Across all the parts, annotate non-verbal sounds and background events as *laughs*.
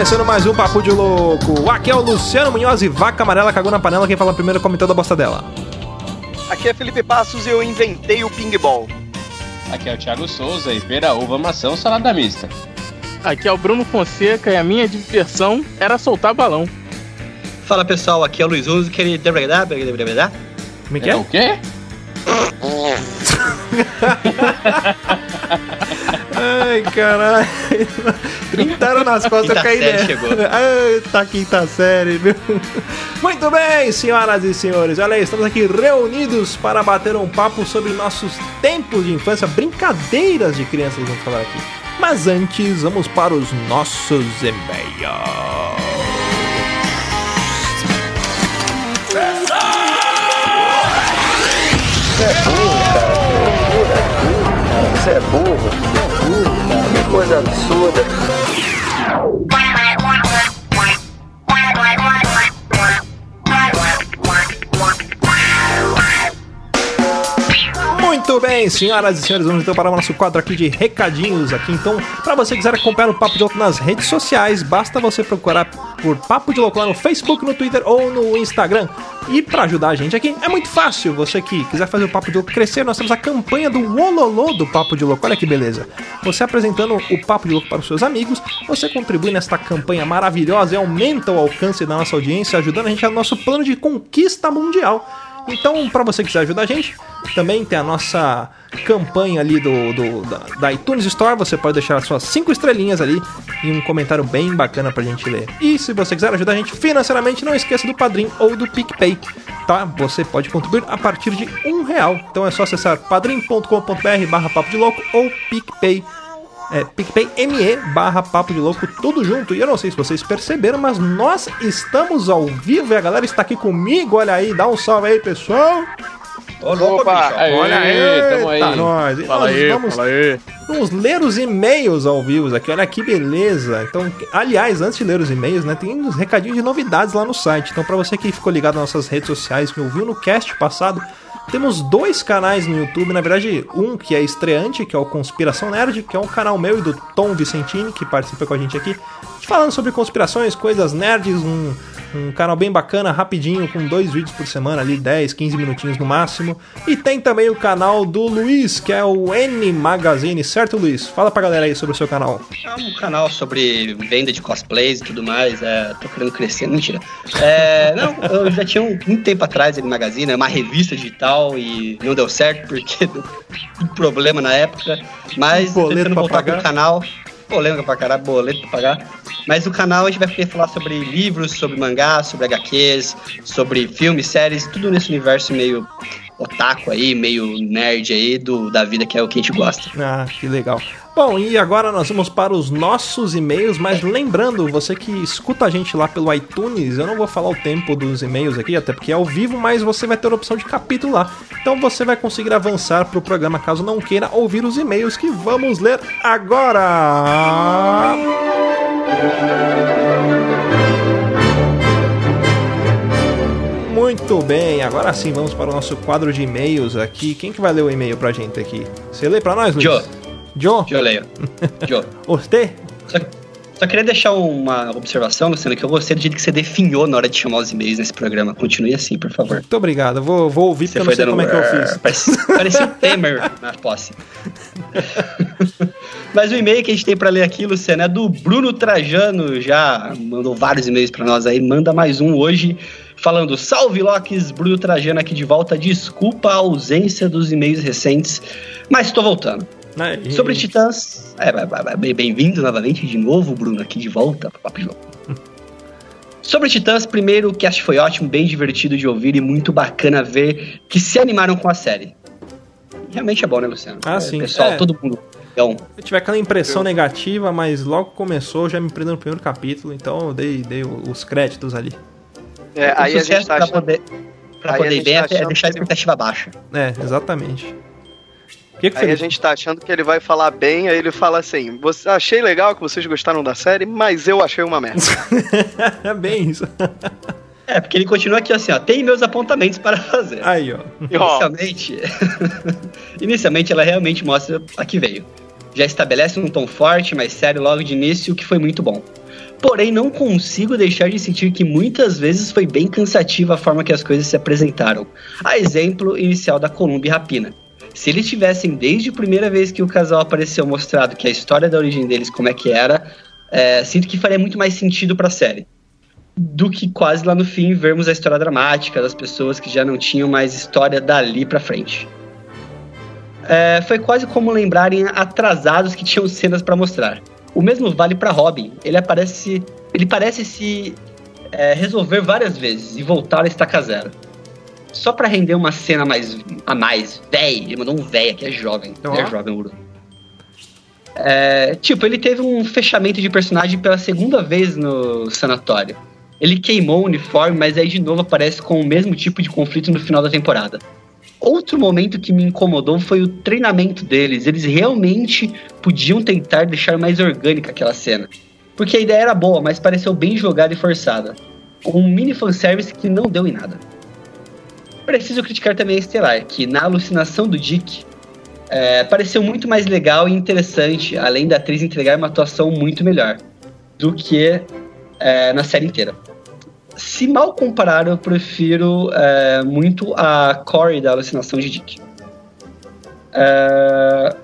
começando mais um Papo de Louco. Aqui é o Luciano Munhoz e Vaca Amarela cagou na panela. Quem fala primeiro comentou da bosta dela. Aqui é Felipe Passos e eu inventei o ping-ball. Aqui é o Thiago Souza e pera, uva, maçã, salada mista. Aqui é o Bruno Fonseca e a minha diversão era soltar balão. Fala pessoal, aqui é o Luiz Uso, que ele... Como é que é? o quê? *laughs* Ai, caralho. Trintaram nas costas, eu caí nessa. chegou. Ai, tá quinta série, viu? Muito bem, senhoras e senhores. Olha aí, estamos aqui reunidos para bater um papo sobre nossos tempos de infância, brincadeiras de crianças, vamos falar aqui. Mas antes, vamos para os nossos e-mails. Você é burro. Você é burro, cara. Que coisa absurda. Muito bem, senhoras e senhores, vamos então para o nosso quadro aqui de recadinhos aqui. Então, para você quiser acompanhar o Papo de Louco nas redes sociais, basta você procurar por Papo de Louco lá no Facebook, no Twitter ou no Instagram. E para ajudar a gente aqui, é muito fácil. Você que quiser fazer o Papo de Louco crescer, nós temos a campanha do Ololô do Papo de Louco. Olha que beleza. Você apresentando o Papo de Louco para os seus amigos, você contribui nesta campanha maravilhosa e aumenta o alcance da nossa audiência, ajudando a gente no nosso plano de conquista mundial. Então, para você que quiser ajudar a gente, também tem a nossa campanha ali do, do- da, da iTunes Store. Você pode deixar as suas cinco estrelinhas ali e um comentário bem bacana pra gente ler. E se você quiser ajudar a gente financeiramente, não esqueça do Padrim ou do PicPay, tá? Você pode contribuir a partir de um real. Então é só acessar padrim.com.br barra papo de louco ou PicPay é, PicPay.me barra Papo de Louco, tudo junto. E eu não sei se vocês perceberam, mas nós estamos ao vivo e a galera está aqui comigo. Olha aí, dá um salve aí, pessoal. Ô, louco, Opa, Olha aí, tamo aí. tá nós. E Fala nós aí, vamos, fala aí. vamos ler os e-mails ao vivo aqui. Olha que beleza. Então, aliás, antes de ler os e-mails, né, tem uns recadinhos de novidades lá no site. Então, para você que ficou ligado nas nossas redes sociais, que ouviu no cast passado, temos dois canais no YouTube, na verdade, um que é estreante, que é o Conspiração Nerd, que é um canal meu e do Tom Vicentini, que participa com a gente aqui, falando sobre conspirações, coisas nerds, um, um canal bem bacana, rapidinho, com dois vídeos por semana ali, 10, 15 minutinhos no máximo. E tem também o canal do Luiz, que é o N Magazine, certo, Luiz? Fala pra galera aí sobre o seu canal. É um canal sobre venda de cosplays e tudo mais. É, tô querendo crescer, *laughs* mentira. É, não, eu já tinha um, muito tempo atrás ele Magazine, é uma revista digital e não deu certo porque *laughs* deu um problema na época. Mas tentando voltar pagar. pro canal. Polêmica pra caralho, boleto pra pagar. Mas o canal a gente vai querer falar sobre livros, sobre mangá, sobre HQs, sobre filmes, séries, tudo nesse universo meio otaku aí, meio nerd aí do, da vida que é o que a gente gosta. Ah, que legal. Bom, e agora nós vamos para os nossos e-mails, mas lembrando, você que escuta a gente lá pelo iTunes, eu não vou falar o tempo dos e-mails aqui, até porque é ao vivo, mas você vai ter a opção de capítulo lá. Então você vai conseguir avançar para o programa caso não queira ouvir os e-mails que vamos ler agora. Muito bem, agora sim vamos para o nosso quadro de e-mails aqui. Quem que vai ler o e-mail pra gente aqui? Você lê pra nós, Luiz? Joe. Joe? Joe Leio. Joe. Você? *laughs* Só, só queria deixar uma observação, Luciano, que eu gostei do jeito que você definhou na hora de chamar os e-mails nesse programa. Continue assim, por favor. Muito obrigado. Vou, vou ouvir porque eu não sei como é que eu fiz. Parecia um Temer na posse. *laughs* Mas o e-mail que a gente tem pra ler aqui, Luciano, é do Bruno Trajano. Já mandou vários e-mails pra nós aí. Manda mais um hoje. Falando, salve Locks, Bruno Trajano aqui de volta. Desculpa a ausência dos e-mails recentes, mas tô voltando. E- Sobre Titãs. É, bem-vindo novamente de novo, Bruno, aqui de volta pro Papo. *laughs* Sobre Titãs, primeiro, o cast foi ótimo, bem divertido de ouvir e muito bacana ver que se animaram com a série. Realmente é bom, né, Luciano? Ah, É, sim. Pessoal, É. todo mundo. Então, Eu tive aquela impressão negativa, mas logo começou, já me prendeu no primeiro capítulo, então eu dei, dei os créditos ali. É, aí o a sucesso gente tá pra achando... poder, pra aí a poder ir bem tá é, deixar a que- expectativa baixa. É, exatamente. Que, que Aí a gente tá achando que ele vai falar bem, aí ele fala assim: "Você- achei legal que vocês gostaram da série, mas eu achei uma merda. é *laughs* bem isso. É, porque ele continua aqui assim, ó. Tem meus apontamentos para fazer. Aí, ó. Inicialmente, *laughs* inicialmente ela realmente mostra a que veio. Já estabelece um tom forte, mais sério logo de início, o que foi muito bom. Porém, não consigo deixar de sentir que muitas vezes foi bem cansativa a forma que as coisas se apresentaram. A exemplo inicial da Columba e Rapina. Se eles tivessem, desde a primeira vez que o casal apareceu, mostrado que a história da origem deles, como é que era, é, sinto que faria muito mais sentido para a série. Do que quase lá no fim vermos a história dramática das pessoas que já não tinham mais história dali para frente. É, foi quase como lembrarem atrasados que tinham cenas para mostrar. O mesmo vale para Robin. Ele aparece, ele parece se é, resolver várias vezes e voltar a estaca zero. Só para render uma cena mais a mais, véi, ele mandou um véi aqui, é jovem, Então, é jovem, Uru. É, tipo, ele teve um fechamento de personagem pela segunda vez no sanatório. Ele queimou o uniforme, mas aí de novo aparece com o mesmo tipo de conflito no final da temporada. Outro momento que me incomodou foi o treinamento deles. Eles realmente podiam tentar deixar mais orgânica aquela cena. Porque a ideia era boa, mas pareceu bem jogada e forçada. Um mini fanservice que não deu em nada. Preciso criticar também a Estelar, que na alucinação do Dick é, pareceu muito mais legal e interessante, além da atriz entregar uma atuação muito melhor do que é, na série inteira. Se mal comparar, eu prefiro é, muito a Corey da alucinação de Dick. É,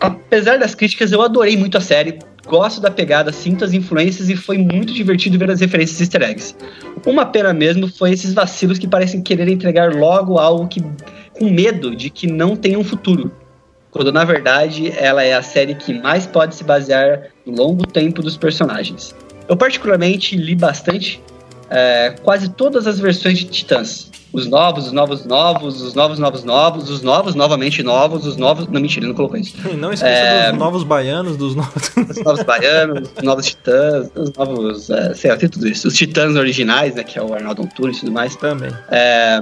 apesar das críticas, eu adorei muito a série. Gosto da pegada, sinto as influências e foi muito divertido ver as referências easter eggs. Uma pena mesmo foi esses vacilos que parecem querer entregar logo algo que com medo de que não tenha um futuro. Quando na verdade ela é a série que mais pode se basear no longo tempo dos personagens. Eu particularmente li bastante é, quase todas as versões de Titãs. Os novos, os novos novos, os novos novos novos, os novos novamente novos, os novos. Não, mentira, ele não colocou isso. *laughs* Não esqueça É. dos novos baianos, dos novos. Os novos baianos, os novos titãs, os novos. É, sei lá, tem tudo isso. Os titãs originais, né? Que é o Arnaldo Antunes e tudo mais. Também. É,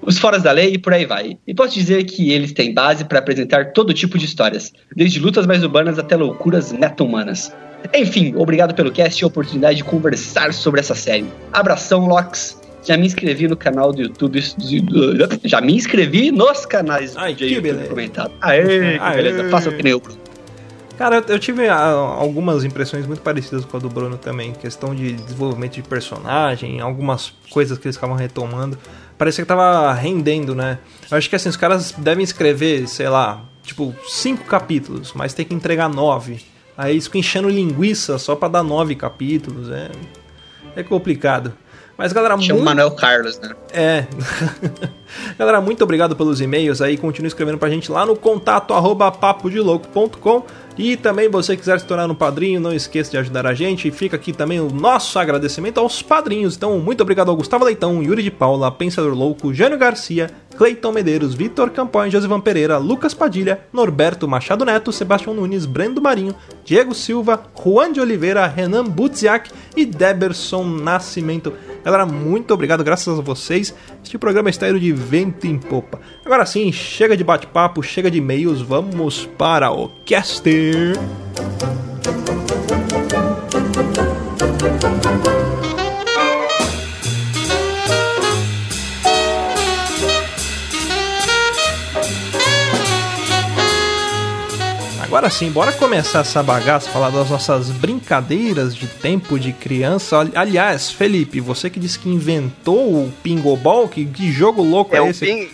os foras da lei e por aí vai. E posso dizer que eles têm base para apresentar todo tipo de histórias, desde lutas mais urbanas até loucuras meta-humanas. Enfim, obrigado pelo cast e a oportunidade de conversar sobre essa série. Abração, Lox. Já me inscrevi no canal do YouTube. Já me inscrevi nos canais Ai, de que YouTube beleza. comentado. Aê, que Aê. beleza. Faça o que nem eu, Bruno. Cara, eu, tive ah, algumas impressões muito parecidas com a do Bruno também. Questão de desenvolvimento de personagem, algumas coisas que eles ficavam retomando. Parecia que tava rendendo, né? Eu acho que assim, os caras devem escrever, sei lá, tipo, cinco capítulos, mas tem que entregar nove. Aí ficam enchendo linguiça só pra dar nove capítulos. É, é complicado. Mas galera, Chama muito... Manuel Carlos, né? É. *laughs* Galera, muito obrigado pelos e-mails aí. Continue escrevendo pra gente lá no contato arroba papodilouco.com. E também, você quiser se tornar um padrinho, não esqueça de ajudar a gente. E fica aqui também o nosso agradecimento aos padrinhos. Então, muito obrigado ao Gustavo Leitão, Yuri de Paula, Pensador Louco, Jânio Garcia, Cleiton Medeiros, Vitor Campanha, Josivan Pereira, Lucas Padilha, Norberto Machado Neto, Sebastião Nunes, Brendo Marinho, Diego Silva, Juan de Oliveira, Renan Budziak e Deberson Nascimento. Galera, muito obrigado, graças a vocês. Este programa está indo de vento em popa. Agora sim, chega de bate-papo, chega de e-mails, vamos para o caster. Agora sim, bora começar essa bagaça, falar das nossas brincadeiras de tempo de criança. Ali- Aliás, Felipe, você que disse que inventou o Pingobol, que, que jogo louco é, É o esse? ping...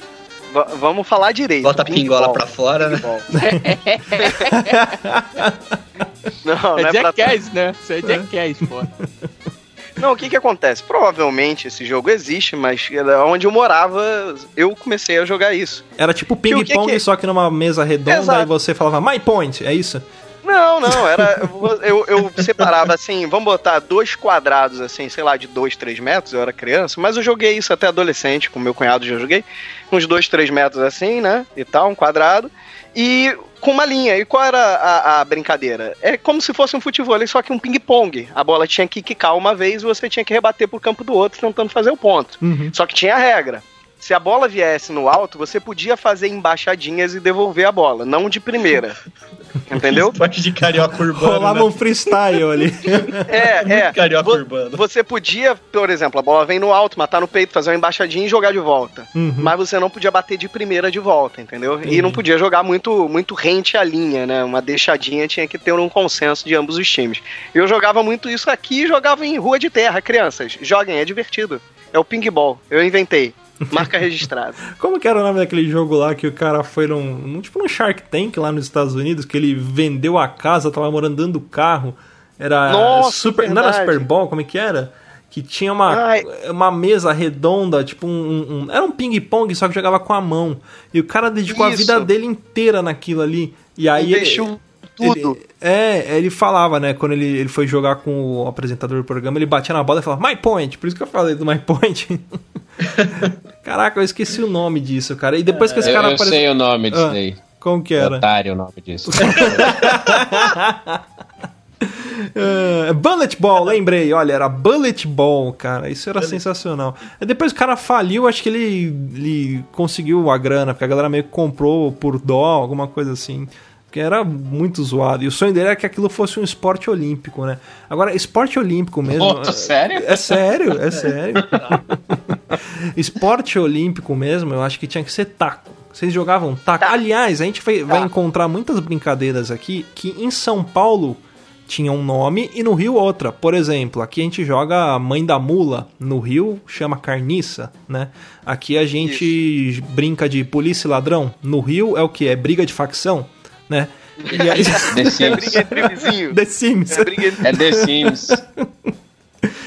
Va- Vamos falar direito. Bota a pingola pra fora, né? *laughs* *laughs* Não, não É é pra... Jackass, né? Isso é Jackass, pô. *laughs* Não, o que que acontece? Provavelmente esse jogo existe, mas onde eu morava, eu comecei a jogar isso. Era tipo que ping-pong, que- só que numa mesa redonda Exato. e você falava My Point, é isso? Não, não, era. *laughs* Eu, eu separava assim, vamos botar dois quadrados, assim, sei lá, de dois, três metros, eu era criança, mas eu joguei isso até adolescente, com meu cunhado já joguei, uns dois, três metros assim, né? E tal, um quadrado. E com uma linha. E qual era a, a brincadeira? É como se fosse um futebol, só que um ping-pong. A bola tinha que quicar uma vez e você tinha que rebater pro campo do outro tentando fazer o ponto. Uhum. Só que tinha a regra. Se a bola viesse no alto, você podia fazer embaixadinhas e devolver a bola, não de primeira. *laughs* Entendeu? *laughs* Esporte de carioca urbano. Rolava né? um freestyle ali. *laughs* É, é. Carioca Vo- urbano. Você podia, por exemplo, a bola vem no alto, matar no peito, fazer uma embaixadinha e jogar de volta. Uhum. Mas você não podia bater de primeira de volta, entendeu? Entendi. E não podia jogar muito, muito rente à linha, né? Uma deixadinha tinha que ter um consenso de ambos os times. Eu jogava muito isso aqui e jogava em rua de terra. Crianças, joguem, é divertido. É o ping-ball. Eu inventei. Marca registrada. *laughs* Como que era o nome daquele jogo lá que o cara foi num, num- tipo num Shark Tank lá nos Estados Unidos, que ele vendeu a casa, tava morando dentro do carro. Era Nossa, super, não era verdade. Super Bowl, como é que era? Que tinha uma, Ai. uma mesa redonda, tipo um, um- um- Era um ping-pong, só que jogava com a mão. E o cara dedicou a Isso. vida dele inteira naquilo ali. E aí. Investiu tudo. Ele, é, ele falava, né? Quando ele, ele foi jogar com o apresentador do programa, ele batia na bola e falava, My Point. Por isso que eu falei do My Point. *laughs* Caraca, eu esqueci o nome disso, cara. E depois que esse Eu, cara eu apareceu. sei o nome disso Ah, daí. Como que era? Otário o nome disso. *laughs* É, Bullet Ball, lembrei. Olha, era Bullet Ball, cara. Isso era sensacional. Aí depois o cara faliu, acho que ele, ele conseguiu a grana, porque a galera meio que comprou por dó, alguma coisa assim. Porque era muito zoado. E o sonho dele era que aquilo fosse um esporte olímpico, né? Agora, esporte olímpico mesmo. Pô, sério? É sério, é sério. *laughs* esporte olímpico mesmo, eu acho que tinha que ser taco. Vocês jogavam taco? Aliás, a gente vai, vai encontrar muitas brincadeiras aqui que em São Paulo tinha um nome e no Rio outra. Por exemplo, aqui a gente joga Mãe da Mula, no Rio chama Carniça, né? Aqui a gente brinca de polícia e ladrão, no Rio é o que? É briga de facção, né? E aí... The É Sims. briga entre vizinhos. The Sims. É briga entre... É The Sims.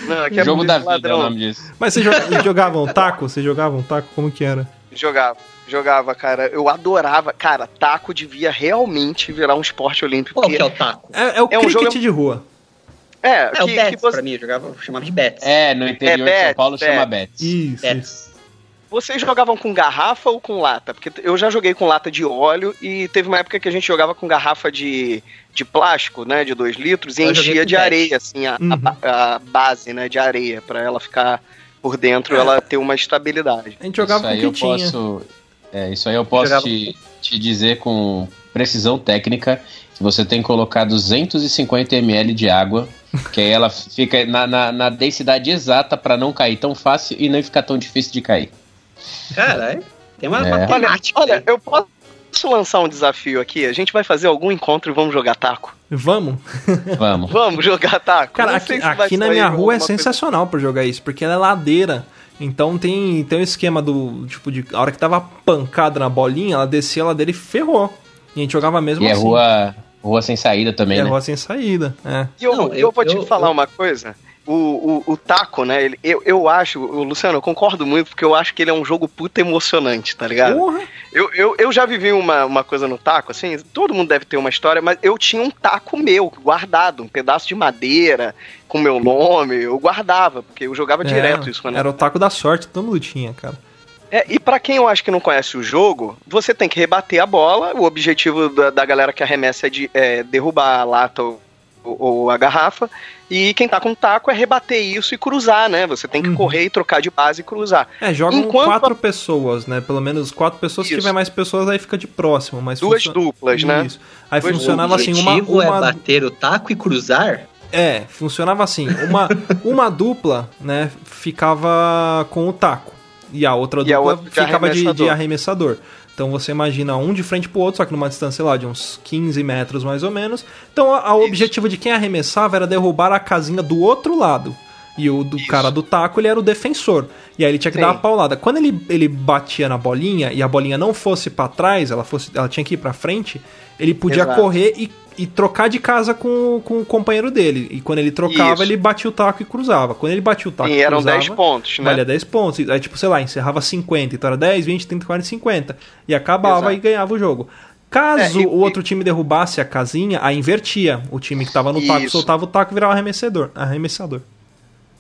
Não, aqui é Jogo da vida é o nome disso. Mas vocês joga- jogavam taco? Vocês jogavam taco? Como que era? Jogava, jogava, cara. Eu adorava. Cara, taco devia realmente virar um esporte olímpico. Qual que é o taco? É, é o É um cricket jogo- de rua. É, É, o que, Betis, que você, pra mim, eu jogava, eu chamava de Betis. É, no interior de Bets, São Paulo chama Bets. Bets. Isso, isso. Vocês jogavam com garrafa ou com lata? Porque eu já joguei com lata de óleo e teve uma época que a gente jogava com garrafa de, de plástico, né? De 2 litros, e Eu enchia de PET. areia, assim, a, a Uhum. ba- a base, né? De areia, pra ela ficar por dentro, ela ter uma estabilidade. A gente jogava isso com aí o que eu tinha. posso, é, isso aí eu posso Jogava- te, te dizer com precisão técnica que você tem que colocar 250 ml de água, que aí ela fica na, na, na densidade exata pra não cair tão fácil e não ficar tão difícil de cair. Caralho, tem uma É. matemática. Olha, aí. eu posso lançar um desafio aqui? A gente vai fazer algum encontro e vamos jogar taco? Vamos? *laughs* Vamos. Vamos jogar taco? Cara, aqui, se aqui na minha rua é sensacional pra jogar isso, porque ela é ladeira. Então tem, tem um esquema do. Tipo, de. A hora que tava pancada na bolinha, ela descia a ladeira e ferrou. E a gente jogava mesmo E é assim. rua, rua sem saída também, E é né? rua sem saída. É. E eu, Não, eu, eu- vou te eu- falar eu- uma coisa. O, o, o taco, né? Ele, eu, eu acho, Luciano, eu concordo muito, porque eu acho que ele é um jogo puta emocionante, tá ligado? Porra! Eu, eu, eu já vivi uma, uma coisa no taco, assim, todo mundo deve ter uma história, mas eu tinha um taco meu, guardado, um pedaço de madeira com meu nome, eu guardava, porque eu jogava direto É, isso quando Era o taco da sorte, todo mundo tinha, cara. é, e pra quem eu acho que não conhece o jogo, você tem que rebater a bola. O objetivo da, da galera que arremessa é, de, é derrubar a lata ou, ou a garrafa. E quem tá com taco é rebater isso e cruzar, né? Você tem que Uhum. correr e trocar de base e cruzar. É, jogam Enquanto quatro pessoas, né? Pelo menos quatro pessoas. Se Isso. tiver mais pessoas, aí fica de próximo. Mas Duas funciona- duplas, né? Isso. Aí Duas funcionava o assim, uma. objetivo é uma... bater o taco e cruzar? É, funcionava assim. Uma, *laughs* uma dupla, né, ficava com o taco. E a outra E a dupla outra de ficava de, de arremessador. Então você imagina um de frente pro outro, só que numa distância, sei lá, de uns 15 metros mais ou menos. Então o objetivo de quem arremessava era derrubar a casinha do outro lado. E o do Isso. cara do taco, ele era o defensor. E aí ele tinha que Sim. dar uma paulada. Quando ele, ele batia na bolinha e a bolinha não fosse pra trás, ela, fosse, ela tinha que ir pra frente, ele podia Exato. correr e, e trocar de casa com, com o companheiro dele. E quando ele trocava, Isso. ele batia o taco e cruzava. Quando ele batia o taco e e eram cruzava, 10 pontos, né? valia 10 pontos. Aí, tipo, sei lá, encerrava 50. Então era 10, 20, 30, 40, 50. E acabava Exato. e ganhava o jogo. Caso É, e- o outro time derrubasse a casinha, aí invertia. O time que tava no taco Isso. soltava o taco e virava arremessador. arremessador.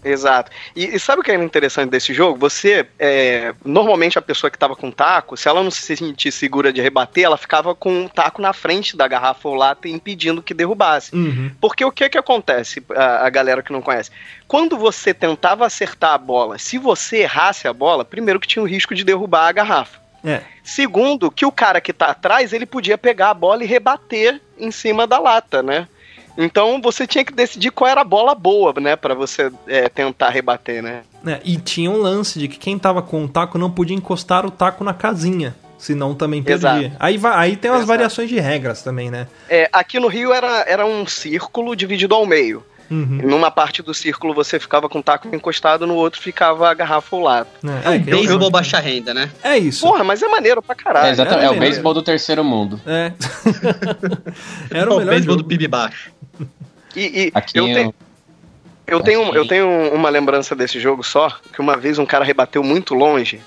Exato. E, e sabe o que é interessante desse jogo? Você, é, normalmente a pessoa que tava com taco, se ela não se sentir segura de rebater, ela ficava com o taco na frente da garrafa ou lata impedindo que derrubasse. Uhum. Porque o que que acontece, a, a galera que não conhece? Quando você tentava acertar a bola, se você errasse a bola, primeiro que tinha o risco de derrubar a garrafa. É. Segundo, que o cara que tá atrás, ele podia pegar a bola e rebater em cima da lata, né? Então você tinha que decidir qual era a bola boa, né? Pra você é, tentar rebater, né? É, e tinha um lance de que quem tava com o taco não podia encostar o taco na casinha. Senão também perdia. Exato. Aí, aí tem umas Exato. variações de regras também, né? É, aqui no Rio era, era um círculo dividido ao meio. Uhum. Numa parte do círculo você ficava com o taco encostado, no outro ficava a garrafa ao lado. É, é, que eu- Beisebol baixa renda, né? é isso. Porra, mas é maneiro pra caralho. É, exatamente, é é o beisebol do terceiro mundo. É. *laughs* Era o o melhor beisebol do PIB baixo. *laughs* E, e Aqui eu, eu- tenho, eu, tenho, aqui- eu tenho uma lembrança desse jogo só, que uma vez um cara rebateu muito longe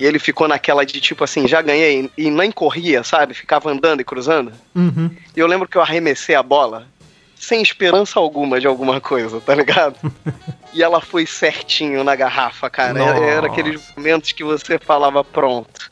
e ele ficou naquela de tipo assim, já ganhei e nem corria, sabe? Ficava andando e cruzando. Uhum. E eu lembro que eu arremessei a bola sem esperança alguma de alguma coisa, tá ligado? *laughs* e ela foi certinho na garrafa, cara. Era, era aqueles momentos que você falava, pronto.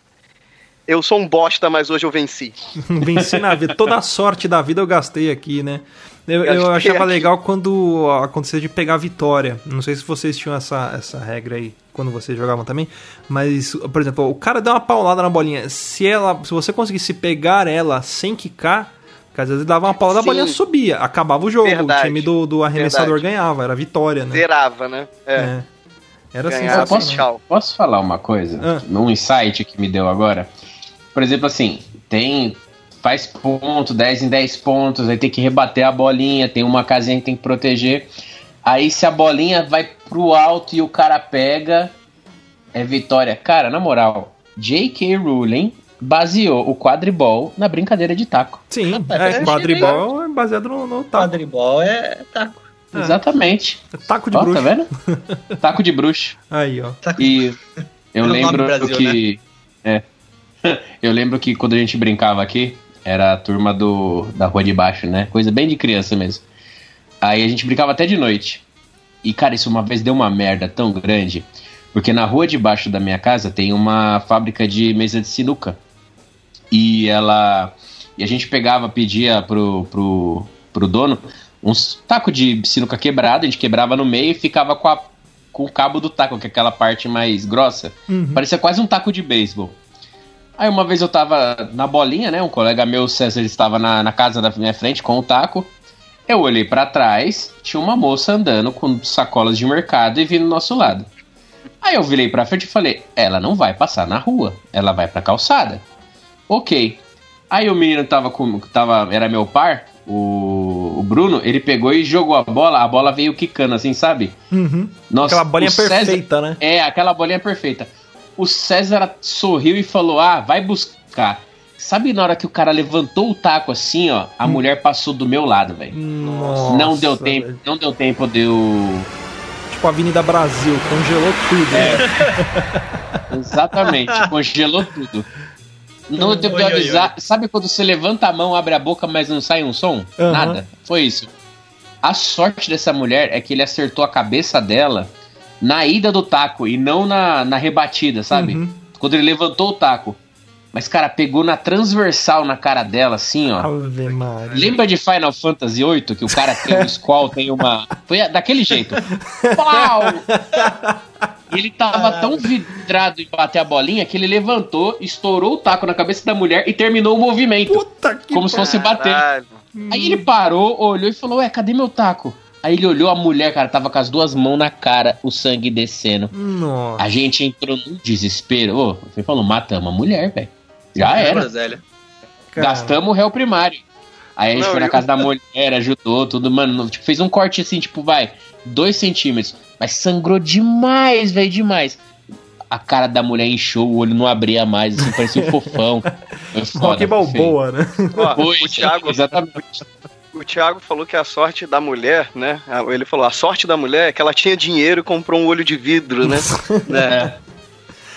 Eu sou um bosta, mas hoje eu venci. *laughs* Venci na vida. Toda a sorte da vida eu gastei aqui, né? Eu, eu achava aqui. legal quando acontecia de pegar a vitória. Não sei se vocês tinham essa, essa regra aí quando vocês jogavam também. Mas, por exemplo, o cara deu uma paulada na bolinha. Se ela, se você conseguisse pegar ela sem quicar, porque às vezes ele dava uma paulada, a Sim. bolinha subia. Acabava o jogo. Verdade. O time do, do arremessador Verdade. ganhava. Era vitória, né? Zerava, né? É. É. Era assim. Posso- tchau. Posso falar uma coisa? Ah. Um insight que me deu agora? Por exemplo, assim, tem. Faz ponto, 10 em 10 pontos, aí tem que rebater a bolinha, tem uma casinha que tem que proteger. Aí se a bolinha vai pro alto e o cara pega, é vitória. Cara, na moral, J.K. Rowling baseou o quadribol na brincadeira de taco. Sim, Rapaz, é, eu quadribol é baseado no, no taco. Quadribol é taco. Ah. Exatamente. Taco de Ó, bruxo. tá vendo? *laughs* taco de bruxo. Aí, ó. taco. E eu o nome lembro Brasil, que. *laughs* É. Eu lembro que quando a gente brincava aqui, era a turma do, da rua de baixo, né? Coisa bem de criança mesmo. Aí a gente brincava até de noite. E, cara, isso uma vez deu uma merda tão grande. Porque na rua de baixo da minha casa tem uma fábrica de mesa de sinuca. E ela. E a gente pegava, pedia pro, pro, pro dono uns taco de sinuca quebrado, a gente quebrava no meio e ficava com, a, com o cabo do taco, que é aquela parte mais grossa. Uhum. Parecia quase um taco de beisebol. Aí uma vez eu tava na bolinha, né? Um colega meu, o César, estava na, na casa da minha frente com o taco. Eu olhei pra trás, tinha uma moça andando com sacolas de mercado e vindo do nosso lado. Aí eu virei pra frente e falei: ela não vai passar na rua, ela vai pra calçada. Ok. Aí o menino tava com. Tava, era meu par, o, o Bruno, ele pegou e jogou a bola, a bola veio quicando assim, sabe? Uhum. Nossa, Aquela bolinha César- perfeita, né? é, aquela bolinha perfeita. O César sorriu e falou: Ah, vai buscar. Sabe na hora que o cara levantou o taco assim, ó, a mulher passou do meu lado, velho. Nossa, Não deu tempo, velho. não deu tempo de eu. Tipo Avenida Brasil, congelou tudo. É. né? *laughs* Exatamente, *laughs* congelou tudo. Não de Oi, oi, avisar. Sabe quando você levanta a mão, abre a boca, mas não sai um som? Aham. Nada. Foi isso. A sorte dessa mulher é que ele acertou a cabeça dela na ida do taco e não na, na rebatida, sabe? Uhum. Quando ele levantou o taco. Mas, cara, pegou na transversal na cara dela, assim, ó. Ave Maria. Lembra de Final Fantasy VIII, que o cara tem um Squall, tem uma. Foi daquele jeito. *laughs* Pau! Ele tava tão vidrado em bater a bolinha que ele levantou, estourou o taco na cabeça da mulher e terminou o movimento. Puta que Como se fosse bater. Aí ele parou, olhou e falou: Ué, cadê meu taco? Aí ele olhou a mulher, cara, tava com as duas mãos na cara, o sangue descendo. Nossa. A gente entrou num desespero. Ô, ele falou: matamos a mulher, velho. Já era. Cara. Gastamos o réu primário. Aí a gente Não, foi na eu- casa da mulher, ajudou, tudo, mano. Tipo, fez um corte assim, tipo, vai, dois centímetros. Mas sangrou demais, velho, demais. A cara da mulher inchou, o olho não abria mais, assim, parecia um fofão. Foi *laughs* foda, Rock. Balboa, né? Ó, Foi, o Thiago, exatamente. o Thiago falou que a sorte da mulher, né? Ele falou: a sorte da mulher é que ela tinha dinheiro e comprou um olho de vidro, né? *laughs* É.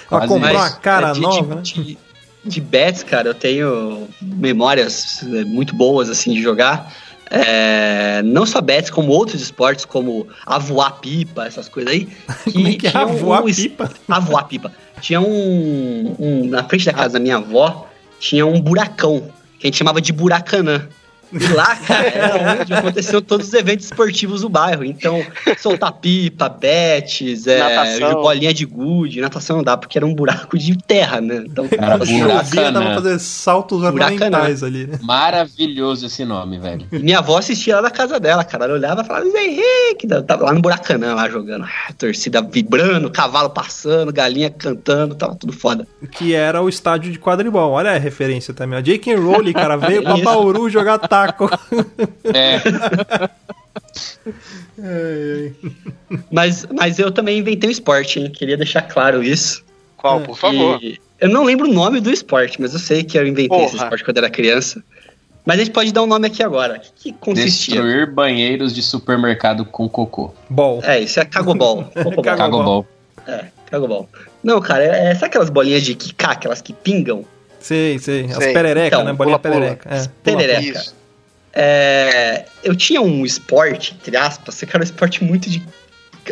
Ela Quase comprou Mas, uma cara é, de, nova, né? de, de, de bets, cara, eu tenho memórias é, muito boas, assim, de jogar. É, não só bets, como outros esportes, como avoar pipa, essas coisas aí. *laughs* Como é que é avoar um pipa? Avoar pipa. Tinha um, um- Na frente da casa da minha avó, tinha um buracão, que a gente chamava de buracanã. E lá, cara, era onde aconteciam todos os eventos esportivos do bairro. Então, soltar pipa, betes, é, bolinha de gude, natação não dá, porque era um buraco de terra, né? Então, Cara, buraco. Chovia, Buracanã. fazer saltos Buracanã. ornamentais ali, né? Maravilhoso esse nome, velho. E minha avó assistia lá na casa dela, cara. Ela olhava e falava, Luiz Henrique, tava lá no Buracanã, lá jogando. Ah, torcida vibrando, cavalo passando, galinha cantando, tava tudo foda. Que era o estádio de quadribol. Olha a referência também. A Jake and Rowley, cara, veio pra. *laughs* Bauru jogar taco. É, Ai, *laughs* ai. Mas, mas eu também inventei um esporte, hein? Queria deixar claro isso. Qual, por favor? E eu não lembro o nome do esporte, mas eu sei que eu inventei esse Porra. esporte quando era criança. Mas a gente pode dar um nome aqui agora. O que, que consistia? destruir banheiros de supermercado com cocô. Bol. É, isso é cagobol. *laughs* Cocobol. Cago- Cagobol. É, cagobol. Não, cara, é, é, sabe aquelas bolinhas de quicar, aquelas que pingam? Sei, sei. As Sei. pererecas, Então, né? Bolinha pula-pula. perereca. É, Perereca. Isso. É, eu tinha um esporte, entre aspas, que era um esporte muito de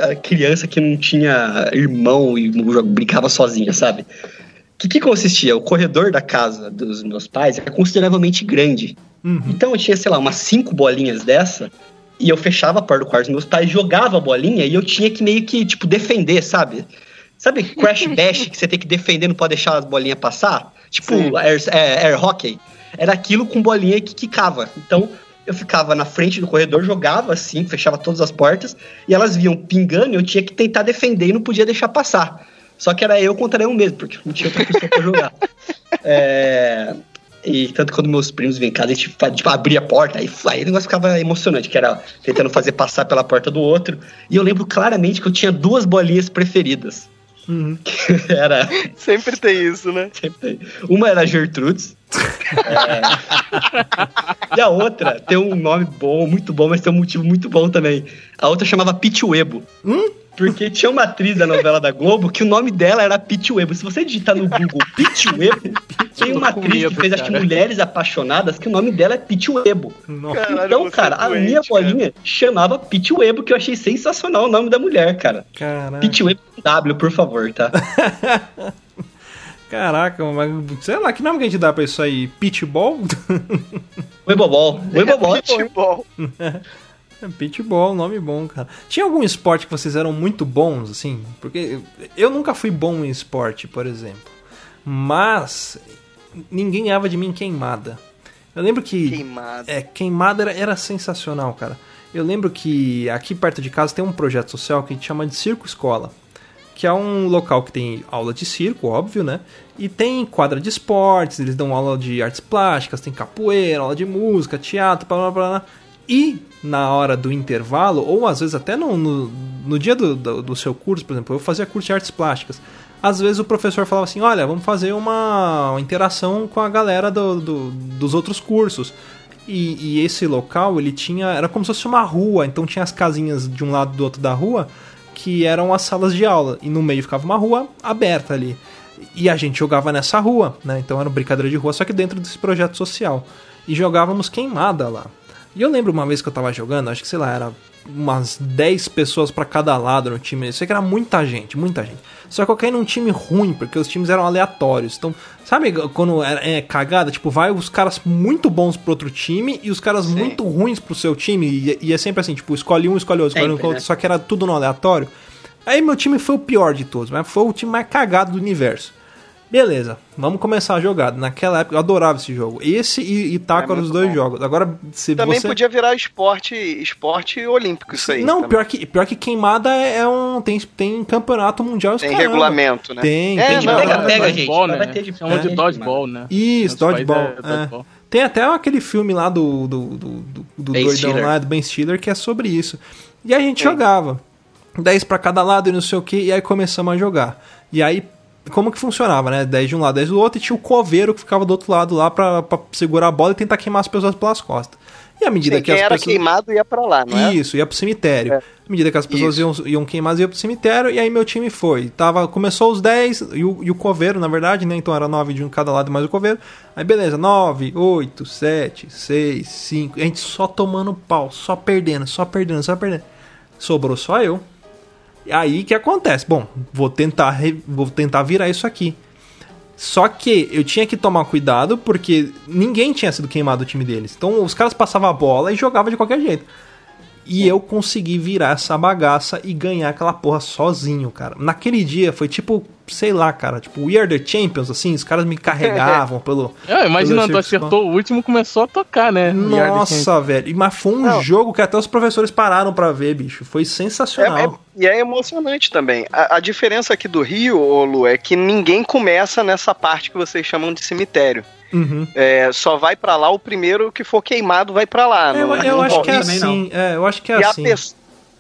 ah, criança que não tinha irmão e brincava sozinha, sabe? O que, que consistia? O corredor da casa dos meus pais era consideravelmente grande. Uhum. Então eu tinha, sei lá, umas cinco bolinhas dessa, e eu fechava a porta do quarto dos meus pais, jogava a bolinha, e eu tinha que meio que, tipo, defender, sabe? Sabe Crash *laughs* Bash, que você tem que defender, não pode deixar as bolinhas passar? Tipo, air, é, air hockey. Era aquilo com bolinha que quicava. Então, eu ficava na frente do corredor, jogava assim, fechava todas as portas, e elas vinham pingando, e eu tinha que tentar defender e não podia deixar passar. Só que era eu contra eu mesmo, porque não tinha outra pessoa pra jogar. *laughs* É, E tanto quando meus primos vinham em casa, a gente tipo, abria a porta, aí, aí o negócio ficava emocionante, que era tentando fazer passar pela porta do outro. E eu lembro claramente que eu tinha duas bolinhas preferidas. Uhum. *laughs* Que era. Sempre tem isso, né? sempre- Uma era Gertrudes. É, *laughs* E a outra tem um nome bom, muito bom, mas tem um motivo muito bom também. A outra chamava Pituebo. Porque tinha uma atriz da novela da Globo que o nome dela era Pituebo. Se você digitar no Google *laughs* Pituebo, tem uma atriz que medo, fez, acho que cara. Mulheres Apaixonadas, que o nome dela é Pituebo. Nossa. Caralho, Então, você cara, é a doente, minha cara. bolinha chamava Pituebo, que eu achei sensacional o nome da mulher, cara. Caraca. Pituebo com W, por favor, tá? *laughs* Caraca, mas sei lá, que nome que a gente dá pra isso aí? Pitball? Webobol. Webobol é. Futebol. É, Pitball, nome bom, cara. Tinha algum esporte que vocês eram muito bons, assim? Porque eu- nunca fui bom em esporte, por exemplo. Mas ninguém ganhava de mim em queimada. Eu lembro que. Queimado. É, queimada era, era sensacional, cara. Eu lembro que aqui perto de casa tem um projeto social que a gente chama de Circo Escola. Que é um local que tem aula de circo, óbvio, né? E tem quadra de esportes, eles dão aula de artes plásticas, tem capoeira, aula de música, teatro, blá blá blá. E na hora do intervalo, ou às vezes até no, no, no dia do, do, do seu curso, por exemplo, eu fazia curso de artes plásticas. Às vezes o professor falava assim: olha, vamos fazer uma, uma interação com a galera do, do- dos outros cursos. E, e esse local, ele tinha. Era como se fosse uma rua, então tinha as casinhas de um lado e do outro da rua, que eram as salas de aula. E no meio ficava uma rua aberta ali. E a gente jogava nessa rua, né? Então era uma brincadeira de rua, só que dentro desse projeto social. E jogávamos queimada lá. E eu lembro uma vez que eu tava jogando, acho que sei lá, era umas 10 pessoas pra cada lado no time. Eu sei que era muita gente, muita gente. Só que eu caí num time ruim, porque os times eram aleatórios. Então, sabe quando é, é cagada? Tipo, vai os caras muito bons pro outro time e os caras muito ruins pro seu time. E, e é sempre assim, tipo, escolhe um, escolhe outro, escolhe um, Sempre, outro, né? só que era tudo no aleatório. Aí meu time foi o pior de todos, mas foi o time mais cagado do universo. Beleza, vamos começar a jogar. Naquela época eu adorava esse jogo. Esse e, e Taco É eram os dois bom. jogos. Agora, se Também você. podia virar esporte, esporte olímpico isso aí. Não, também. pior que, pior que queimada é um. Tem, tem campeonato mundial. Tem caramba. regulamento, né? Tem, É, tem não, Pega, pega, gente. Dodgeball, Vai né? ter de- Chamam de é. dodgeball, né? Isso, países dodgeball. é é. dodgeball. Tem até aquele filme lá do, do, do, do, do Ben doidão Stiller. lá, do Ben Stiller, que é sobre isso. E a gente jogava. 10 pra cada lado e não sei o que, e aí começamos a jogar. E aí, como que funcionava, né? 10 de um lado, 10 do outro, e tinha o coveiro que ficava do outro lado lá pra, pra segurar a bola e tentar queimar as pessoas pelas costas. E à medida Sim, que quem as era pessoas. queimado ia pra lá, não é? Isso, ia pro cemitério. É. À medida que as pessoas iam, iam queimadas, ia pro cemitério, e aí meu time foi. Tava, começou os 10, e o, e o coveiro, na verdade, né? Então era 9 de um cada lado mais o coveiro. Aí beleza, 9, 8, 7, 6, 5. A gente só tomando pau, só perdendo, só perdendo, só perdendo. Sobrou só eu. E aí que acontece? Bom, vou tentar, vou tentar virar isso aqui. Só que eu tinha que tomar cuidado porque ninguém tinha sido queimado do time deles. Então os caras passavam a bola e jogavam de qualquer jeito. E eu consegui virar essa bagaça e ganhar aquela porra sozinho, cara. Naquele dia foi tipo, sei lá, cara, tipo We Are the Champions, assim, os caras me carregavam *laughs* pelo. É, imagina, pelo tu acertou o último começou a tocar, né? Nossa, velho. Mas foi um Não. jogo que até os professores pararam pra ver, bicho. Foi É, sensacional. é- e é emocionante também. A, a diferença aqui do Rio, ô Lu, é que ninguém começa nessa parte que vocês chamam de cemitério. Uhum. É, só vai pra lá o primeiro que for queimado vai pra lá. Eu, não- eu não acho que é assim. É, eu acho que é e, a assim.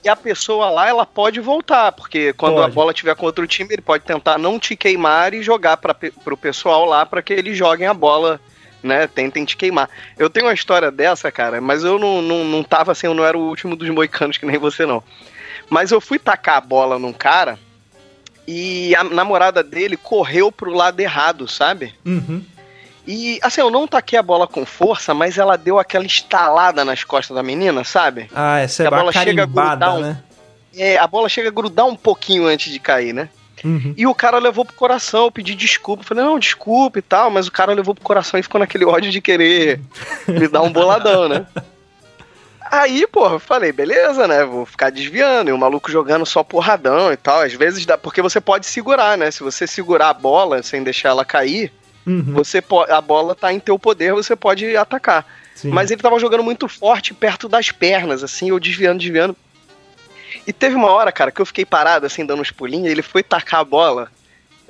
E a pessoa lá, ela pode voltar, porque quando Pode. a bola tiver com outro time, ele pode tentar não te queimar e jogar para pro pessoal lá para que eles joguem a bola, né? Tentem te queimar. Eu tenho uma história dessa, cara, mas eu não, não, não tava assim, eu não era o último dos moicanos que nem você, não. Mas eu fui tacar a bola num cara e a namorada dele correu pro lado errado, sabe? Uhum. E assim, eu não taquei a bola com força, mas ela deu aquela estalada nas costas da menina, sabe? Ah, essa é a bola chega a grudar um- né? É, a bola chega a grudar um pouquinho antes de cair, né? Uhum. E o cara levou pro coração, eu pedi desculpa. Falei, não, desculpa e tal, mas o cara levou pro coração e ficou naquele ódio de querer *laughs* me dar um boladão, né? Aí, porra, eu falei, beleza, né? Vou ficar desviando. E o maluco jogando só porradão e tal. Às vezes dá. Porque você pode segurar, né? Se você segurar a bola sem deixar ela cair, Uhum. você. A bola tá em teu poder, você pode atacar. Sim. Mas ele tava jogando muito forte perto das pernas, assim, eu desviando, desviando. E teve uma hora, cara, que eu fiquei parado, assim, dando uns pulinhos, ele foi tacar a bola,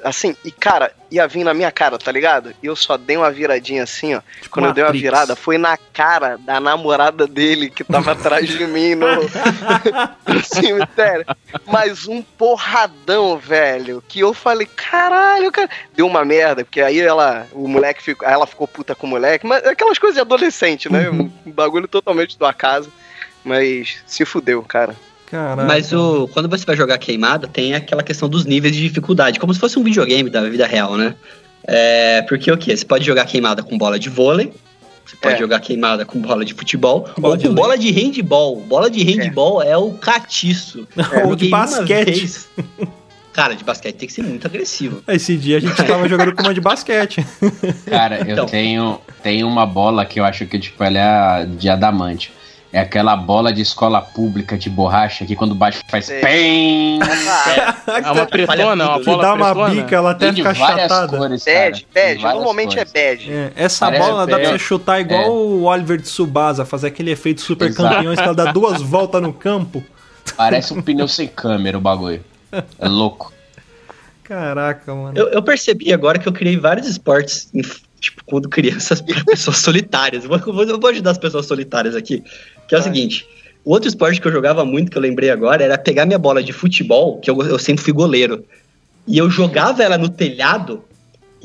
assim, e, cara, ia vir na minha cara, tá ligado? E eu só dei uma viradinha assim, ó. Quando eu dei uma Matrix. virada, foi na cara da namorada dele que tava atrás de mim no, *laughs* no cemitério. Mas um porradão, velho, que eu falei, caralho, cara. Deu uma merda, porque aí ela, o moleque ficou, ela ficou puta com o moleque, mas aquelas coisas de adolescente, né? Um bagulho totalmente do acaso. Mas se fudeu, cara. Caraca. Mas o, quando você vai jogar queimada, tem aquela questão dos níveis de dificuldade, como se fosse um videogame da vida real, né? É, porque o que? Você pode jogar queimada com bola de vôlei, você pode É. jogar queimada com bola de futebol, Bola ou de com lei. bola de handball. Bola de handball é, o catiço. Eu *laughs* Ou de basquete. vez. Cara, de basquete tem que ser muito agressivo. Esse dia a gente *laughs* tava jogando com uma de basquete. Cara, eu Então. tenho, tenho uma bola que eu acho que tipo, ela é de adamante. É aquela bola de escola pública de borracha que quando bate faz Sei. PEM! *laughs* É uma pretona, uma tudo. que bola dá uma pretona. bica, ela até fica chatada. cores. Bad, bad. Normalmente cores. é bad. É, essa Parece- bola dá pra é. você chutar igual É. o Oliver de Subasa, fazer aquele efeito super Exato. campeões que ela dá duas voltas no campo. Parece um pneu sem câmera o bagulho. É louco. Caraca, mano. Eu, eu percebi agora que eu criei vários esportes, em- tipo, quando crianças, para pessoas *laughs* solitárias. Vou- eu vou ajudar as pessoas solitárias aqui. Que é o Vai. seguinte: o outro esporte que eu jogava muito, que eu lembrei agora, era pegar minha bola de futebol, que eu, eu sempre fui goleiro. E eu jogava ela no telhado,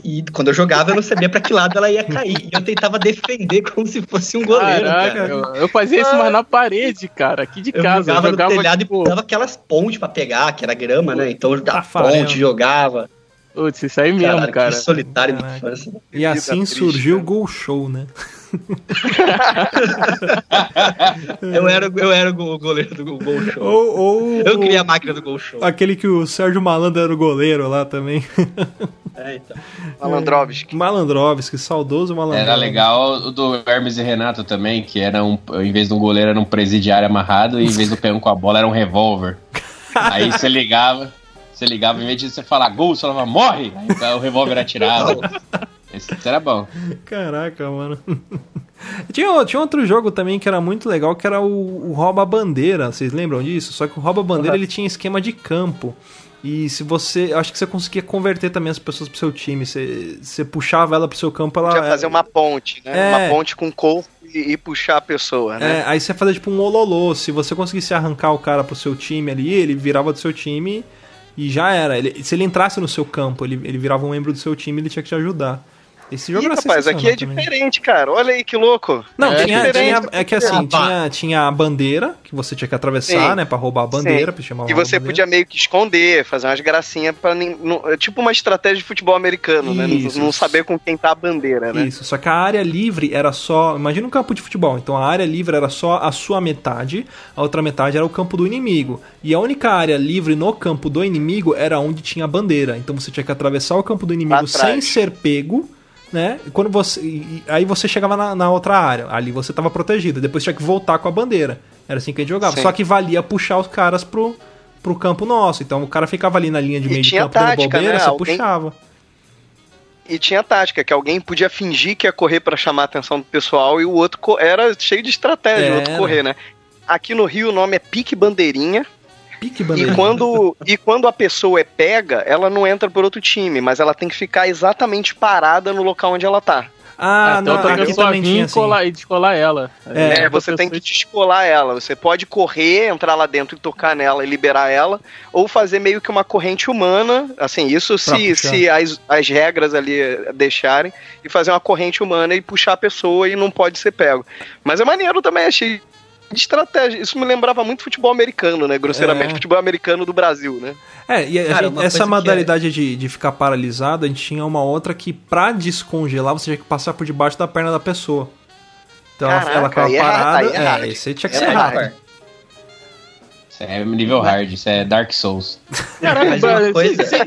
e quando eu jogava, eu não sabia pra que lado ela ia cair. E eu tentava defender como se fosse um goleiro. Caraca, cara. eu, eu fazia isso, mas na parede, cara, aqui de Eu casa. jogava, eu jogava no telhado tipo, e dava aquelas pontes pra pegar, que era grama, né? Então eu dava Tafarel. ponte, jogava. Putz, isso aí mesmo, Caralho, cara. que solitário Caraca. de infância. E assim triste, surgiu o cara. Gol Show, né? *laughs* Eu era, eu era o go- goleiro do Gol Show. Ou, ou Eu queria a máquina do Gol Show. aquele que o Sérgio Malandro era o goleiro lá também. É, então. Malandrovski. Malandrovski, saudoso Malandrovski. Era legal o do Hermes e Renato também, que era um, em vez de um goleiro era um presidiário amarrado e em vez do peão com a bola era um revólver. *laughs* Aí você ligava, você ligava, em vez de você falar gol, você falava morre! Aí o revólver atirava. *laughs* Esse era bom. Caraca, mano. *laughs* tinha, tinha outro jogo também que era muito legal, que era o, o Rouba Bandeira. Vocês lembram disso? Só que o Rouba Bandeira ele tinha esquema de campo. E se você. Acho que você conseguia converter também as pessoas pro seu time. Você, você puxava ela pro seu campo, ela. Podia fazer uma ponte, né? É. Uma ponte com corpo e, e puxar a pessoa, né? É, aí você fazia tipo um ololô. Se você conseguisse arrancar o cara pro seu time ali, ele virava do seu time e já era. Ele- se ele entrasse no seu campo, ele, ele virava um membro do seu time ele tinha que te ajudar. Esse Ih, jogo era rapaz, aqui é também. diferente, cara. Olha aí que louco. Não, É tinha, tinha- é que assim, tinha, tinha a bandeira, que você tinha que atravessar, Sim. né, pra roubar a bandeira, Sim. pra chamar E você podia meio que esconder, fazer umas gracinhas para tipo uma estratégia de futebol americano, né? Isso. Não, não saber com quem tá a bandeira, né? Isso, só que a área livre era só. Imagina um campo de futebol. Então a área livre era só a sua metade, a outra metade era o campo do inimigo. E a única área livre no campo do inimigo era onde tinha a bandeira. Então você tinha que atravessar o campo do inimigo sem ser pego. Né? E Quando você, e- aí você chegava na, na outra área, ali você tava protegido. Depois tinha que voltar com a bandeira. Era assim que a gente jogava. Sim. Só que valia puxar os caras pro, pro campo nosso. Então o cara ficava ali na linha de E meio de campo dando tática, bobeira, né? você Alguém- puxava. E tinha tática, que alguém podia fingir que ia correr pra chamar a atenção do pessoal e o outro co- era cheio de estratégia, o outro Era. correr, né? Aqui no Rio o nome é pique bandeirinha. Pique E quando, e quando a pessoa é pega, ela não entra por outro time, mas ela tem que ficar exatamente parada no local onde ela tá. Ah, Até não, outra aqui pessoa também vir tinha e assim. colar- e descolar ela. É, É, você tem que descolar ela. Você pode correr, entrar lá dentro e tocar nela e liberar ela, ou fazer meio que uma corrente humana, assim, isso Pra se, puxar. se as, as regras ali eh, deixarem, e fazer uma corrente humana e puxar a pessoa e não pode ser pego. Mas é maneiro também, achei de estratégia. Isso me lembrava muito futebol americano, né? Grosseiramente, É. futebol americano do Brasil, né? É, e a Cara, gente- essa modalidade de, de ficar paralisado, a gente tinha uma outra que pra descongelar você tinha que passar por debaixo da perna da pessoa. Então ela- Caraca, ela ficava aí é parada. aí é hard. É, esse tinha que É ser hard. rápido. Isso é nível hard, isso é Dark Souls. *laughs* Caraca, coisa- cê-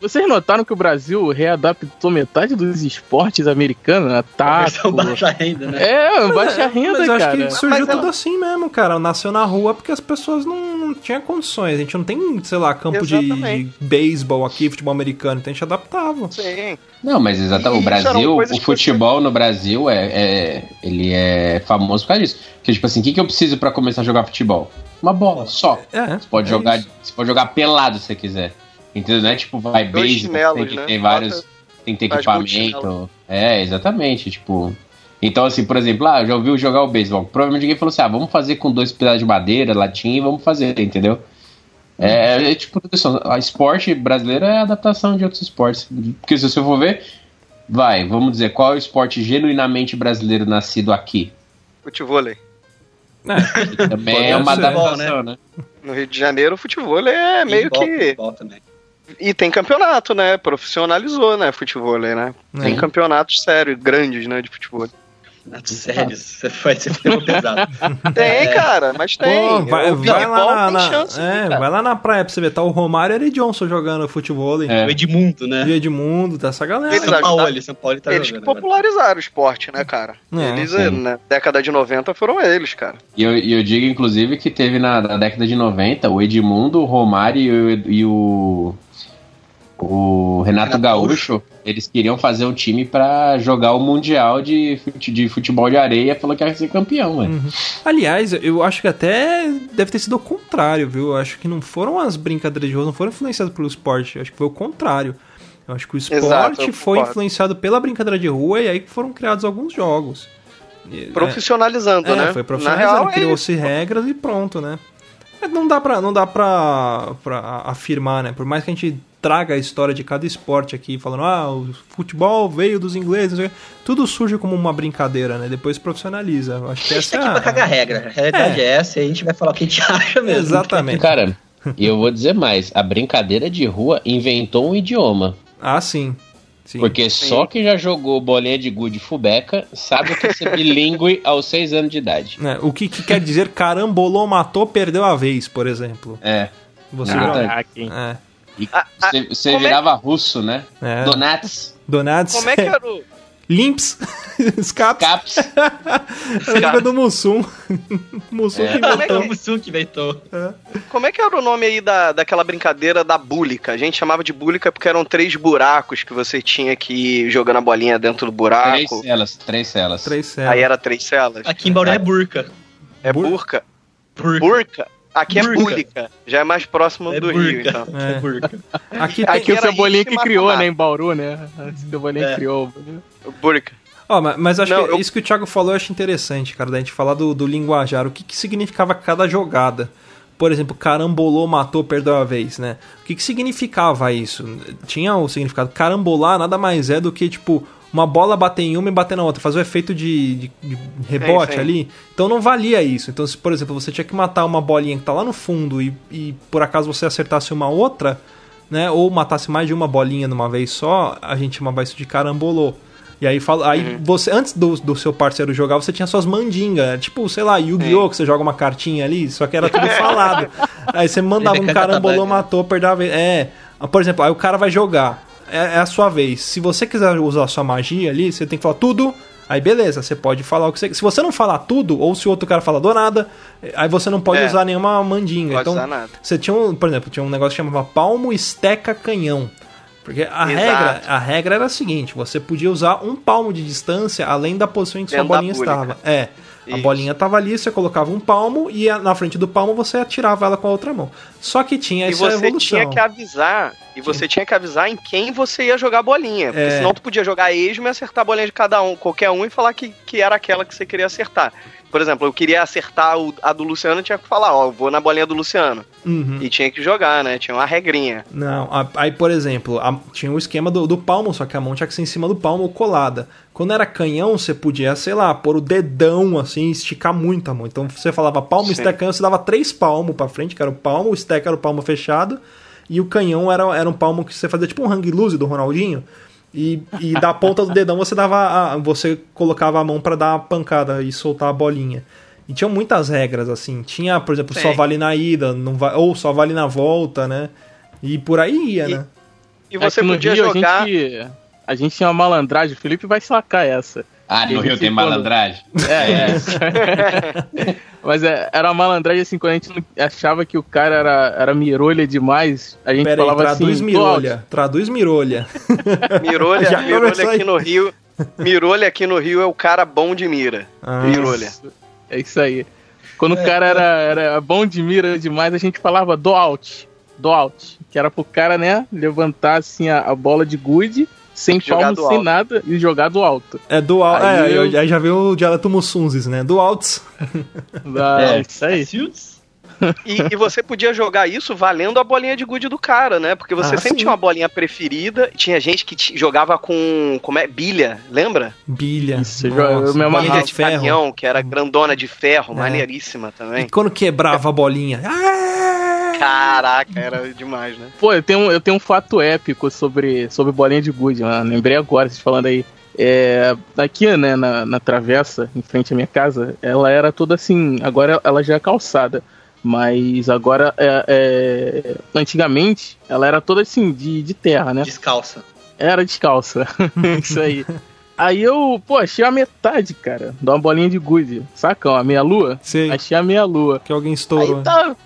vocês notaram que o Brasil readaptou metade dos esportes americanos, né? Taco. baixa renda, né? É, baixa renda, Mas eu acho cara. que surgiu Mas ela- tudo assim mesmo, cara. Nasceu na rua porque as pessoas não, não tinham condições. A gente não tem, sei lá, campo de, Exatamente. de beisebol aqui, futebol americano. Então a gente adaptava. Sim. Não, mas exatamente, E o Brasil, o que futebol no Brasil é, é- ele é famoso por causa disso. Porque, tipo assim, o que, que eu preciso pra começar a jogar futebol? Uma bola, só. É, Você pode é jogar, isso. você pode jogar pelado se você quiser. Entendeu? Não é tipo, vai base, chinelos, tem que né? ter vários. Bota- tem que ter equipamento. É, exatamente, tipo. Então, assim, por exemplo, ah, já ouviu jogar o beisebol. Provavelmente alguém falou assim: ah, vamos fazer com dois pedaços de madeira, latinha e vamos fazer, entendeu? É, é tipo, pessoal, a esporte brasileiro é a adaptação de outros esportes. Porque se você for ver, vai, vamos dizer, qual é o esporte genuinamente brasileiro nascido aqui? Futevôlei. É, Também é uma adaptação, né? No Rio de Janeiro, o futebol é meio Futebol, que. futebol também. E tem campeonato, né? Profissionalizou, né? Futebol, né? Tem É. campeonatos sérios, grandes, né? De futebol. Sério, você foi, você foi pesado. *laughs* Tem, cara, mas tem. Pô, vai, o vai lá na, chance. é, vai lá na praia pra você ver. Tá o Romário e o Johnson jogando futebol. É. O Edmundo, né? O Edmundo, tá essa galera. Eles São Paulo, São Paulo tá Eles que jogando. agora. popularizaram o esporte, né, cara? É, eles, sim. na década de 90, foram eles, cara. E eu, eu digo, inclusive, que teve na, na década de 90 o Edmundo, o Romário e o, e o, o Renato Renato Gaúcho. Eles queriam fazer um time pra jogar o Mundial de, fute- de futebol de areia. Falou que ia ser campeão, ué. Aliás, eu acho que até deve ter sido o contrário, viu? Eu acho que não foram as brincadeiras de rua, não foram influenciadas pelo esporte. Eu acho que foi o contrário. Eu acho que o esporte Exato, foi influenciado pela brincadeira de rua e aí que foram criados alguns jogos. E- Profissionalizando, é, né? foi Na profissionalizando, é criou-se regras e pronto, né? É, Não dá, pra, não dá pra, pra afirmar, né? Por mais que a gente traga a história de cada esporte aqui, falando, ah, o futebol veio dos ingleses, não sei o quê, tudo surge como uma brincadeira, né? Depois profissionaliza. Acho que A gente essa tá aqui pra cagar regra. A realidade é. essa e a gente vai falar o que a gente *laughs* acha mesmo. Exatamente. Cara, e eu vou dizer mais: a brincadeira de rua inventou um idioma. Ah, sim. sim. Porque só quem já jogou bolinha de gude fubeca sabe o que é ser bilíngue *laughs* aos 6 anos de idade. É, o que, que quer dizer carambolou, matou, perdeu a vez, por exemplo. É. Você Ah, joga- Caraca, hein? É. Ah, ah, você, é- virava russo, né? É. Donatos, Donados. Como é que era o. *laughs* Limps. Scaps. caps. Liga do Mussum. *laughs* Mussum É. que Como é inventou. Mussum que inventou. Como é que era o nome aí da, daquela brincadeira da búlica? A gente chamava de búlica porque eram três buracos que você tinha que ir jogando a bolinha dentro do Três buraco. celas, três celas. Três células. Aí era três celas. Aqui em Bauru é burca. É Bur- burca. Burca. Burca. Aqui é búlica. Já é mais próximo É do Rio, burca. então. É burca. Aqui tem... Aqui o Cebolinha que criou, né, em Bauru, né? O Cebolinha É. criou. Burca. Ó, ma- mas acho Não, que eu- isso que o Thiago falou eu acho interessante, cara, da gente falar do, do linguajar. O que, que significava cada jogada? Por exemplo, carambolou, matou, perdeu a vez, né? O que, que significava isso? Tinha o significado. Carambolar nada mais é do que, tipo, uma bola bater em uma e bater na outra, fazer o efeito de, de- de rebote ali. Então não valia isso. Então, se, por exemplo, você tinha que matar uma bolinha que tá lá no fundo e, e por acaso você acertasse uma outra, né? Ou matasse mais de uma bolinha de uma vez só, a gente chamava isso de carambolô. E aí, fala, aí você, antes do, do seu parceiro jogar, você tinha suas mandingas. Tipo, sei lá, Yu-Gi-Oh! que você joga uma cartinha ali, só que era tudo *laughs* falado. aí você mandava um carambolô, matou, perdeu a vez. É. Por exemplo, aí o cara vai jogar. É, é a sua vez. Se você quiser usar sua magia ali, você tem que falar tudo. Aí beleza, você pode falar o que você. Se você não falar tudo, ou se o outro cara falar do nada, aí você não pode É. usar nenhuma mandinga. Pode então, usar nada. você tinha um, por exemplo, tinha um negócio que chamava palmo, esteca, canhão. Porque a Exato. regra, a regra era a seguinte: você podia usar um palmo de distância além da posição em que sua Dentro da bolinha estava. É. A Isso. bolinha estava ali, você colocava um palmo e a- na frente do palmo você atirava ela com a outra mão. Só que tinha E essa você evolução. tinha que avisar. E você tinha que avisar em quem você ia jogar a bolinha. Porque É. senão tu podia jogar esmo e acertar a bolinha de cada um, qualquer um, e falar que, que era aquela que você queria acertar. Por exemplo, eu queria acertar o- a do Luciano, eu tinha que falar, ó, vou na bolinha do Luciano. Uhum. E tinha que jogar, né? Tinha uma regrinha. Não, aí, por exemplo, a- tinha o esquema do, do palmo, só que a mão tinha que ser em cima do palmo ou colada. Quando era canhão, você podia, sei lá, pôr o dedão assim, esticar muito a mão. Então você falava palmo, canhão, você dava três palmos pra frente, que era o palmo, o stack era o palmo fechado, e o canhão era, era um palmo que você fazia tipo um hang loose do Ronaldinho. E, e da ponta do dedão você dava a- você colocava a mão pra dar a pancada e soltar a bolinha. E tinham muitas regras, assim. Tinha, por exemplo, só Sim. vale na ida, não va- ou só vale na volta, né? E por aí ia, E- né? E você Aqui no podia Rio, jogar. A gente, a gente tinha uma malandragem, o Felipe vai sacar essa. Ah, no Rio tem quando- malandragem? É, é. *laughs* Mas é, era uma malandragem assim, quando a gente não- achava que o cara era, era mirolha demais, a gente Pera aí, falava traduz assim. mirolha. Traduz mirolha. *laughs* Mirolha, Já mirolha começou aqui no Rio. Mirolha aqui no Rio é o cara bom de mira. Ah. Mirolha. Isso, É isso aí. Quando o cara era, era bom de mira demais, a gente falava do out. Do out. Que era pro cara, né, levantar assim a, a bola de gude, sem Jogar palmo, do sem alto. nada, e jogar do alto. É do alto. Aí É, eu- aí já veio o dialeto Mussunzes, né? Do altos. *laughs* Ah, É. Isso aí. E, e você podia jogar isso valendo a bolinha de gude do cara, né? Porque você Ah, sempre sim. tinha uma bolinha preferida. Tinha gente que jogava com. Como é? Bilha, lembra? Bilha. Me amarrava. Bilha de caminhão, que era grandona de ferro, É. maneiríssima E também. quando quebrava a bolinha. Ah! *laughs* Caraca, era demais, né? Pô, eu tenho, eu tenho um fato épico sobre, sobre bolinha de gude, mano. Lembrei agora, vocês falando aí. É, aqui, né, na, na travessa, em frente à minha casa, ela era toda assim. Agora ela já é calçada. Mas agora, é, é, antigamente, ela era toda assim, de, de terra, né? Descalça. Era descalça. *laughs* Isso aí. Aí eu, pô, achei a metade, cara, de uma bolinha de gude. Saca? Uma meia-lua? Sei Achei a meia-lua. que alguém estourou. Aí tá.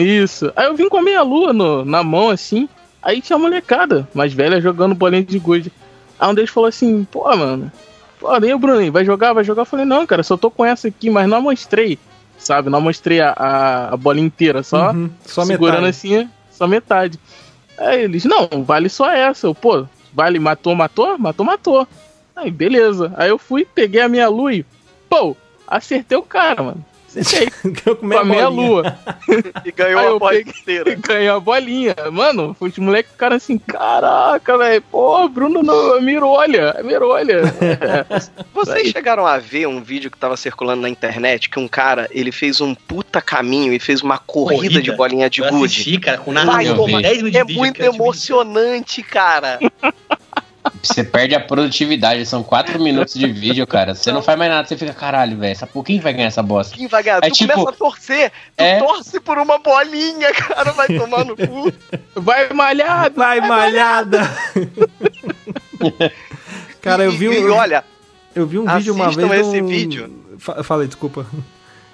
Isso. Aí eu vim com a meia lua no, na mão, assim. Aí tinha a molecada mais velha jogando bolinha de gude. Aí um deles falou assim, pô, mano. Pô, nem o Bruninho, vai jogar, vai jogar. Eu falei, não, cara, só tô com essa aqui, mas não mostrei. Sabe? Não mostrei a, a, a bolinha inteira, só Uhum, só segurando metade. assim, só metade. Aí eles, não, vale só essa. Eu, pô, vale, matou, matou? Matou, matou. Aí, beleza. Aí eu fui, peguei a minha lua e, pô, acertei o cara, mano. *laughs* Eu com a meia lua. E ganhou *laughs* Aí a bola peguei- inteira. *laughs* Ganhou a bolinha. Mano, os moleques ficaram assim, caraca, velho. Pô, Bruno não, mirolha, é mirolha. Vocês chegaram a ver um vídeo que tava circulando na internet que um cara, ele fez um puta caminho e fez uma corrida, Corrida? de bolinha de eu gude. assisti, cara, com Vai. 10 minutos de É vídeo, muito emocionante, cara. Você perde a produtividade, são quatro *laughs* minutos de vídeo, cara. Você não faz mais nada, você fica, caralho, velho, essa por quem vai ganhar essa bosta? Quem vai ganhar? É tu tipo- começa a torcer, tu É. torce por uma bolinha, *laughs* cara, vai tomar no cu. Vai malhado. Vai, malhada! *laughs* Cara, eu E- vi e, um, olha, eu vi um vídeo uma assistam vez. esse do- vídeo. Fa- Falei, desculpa.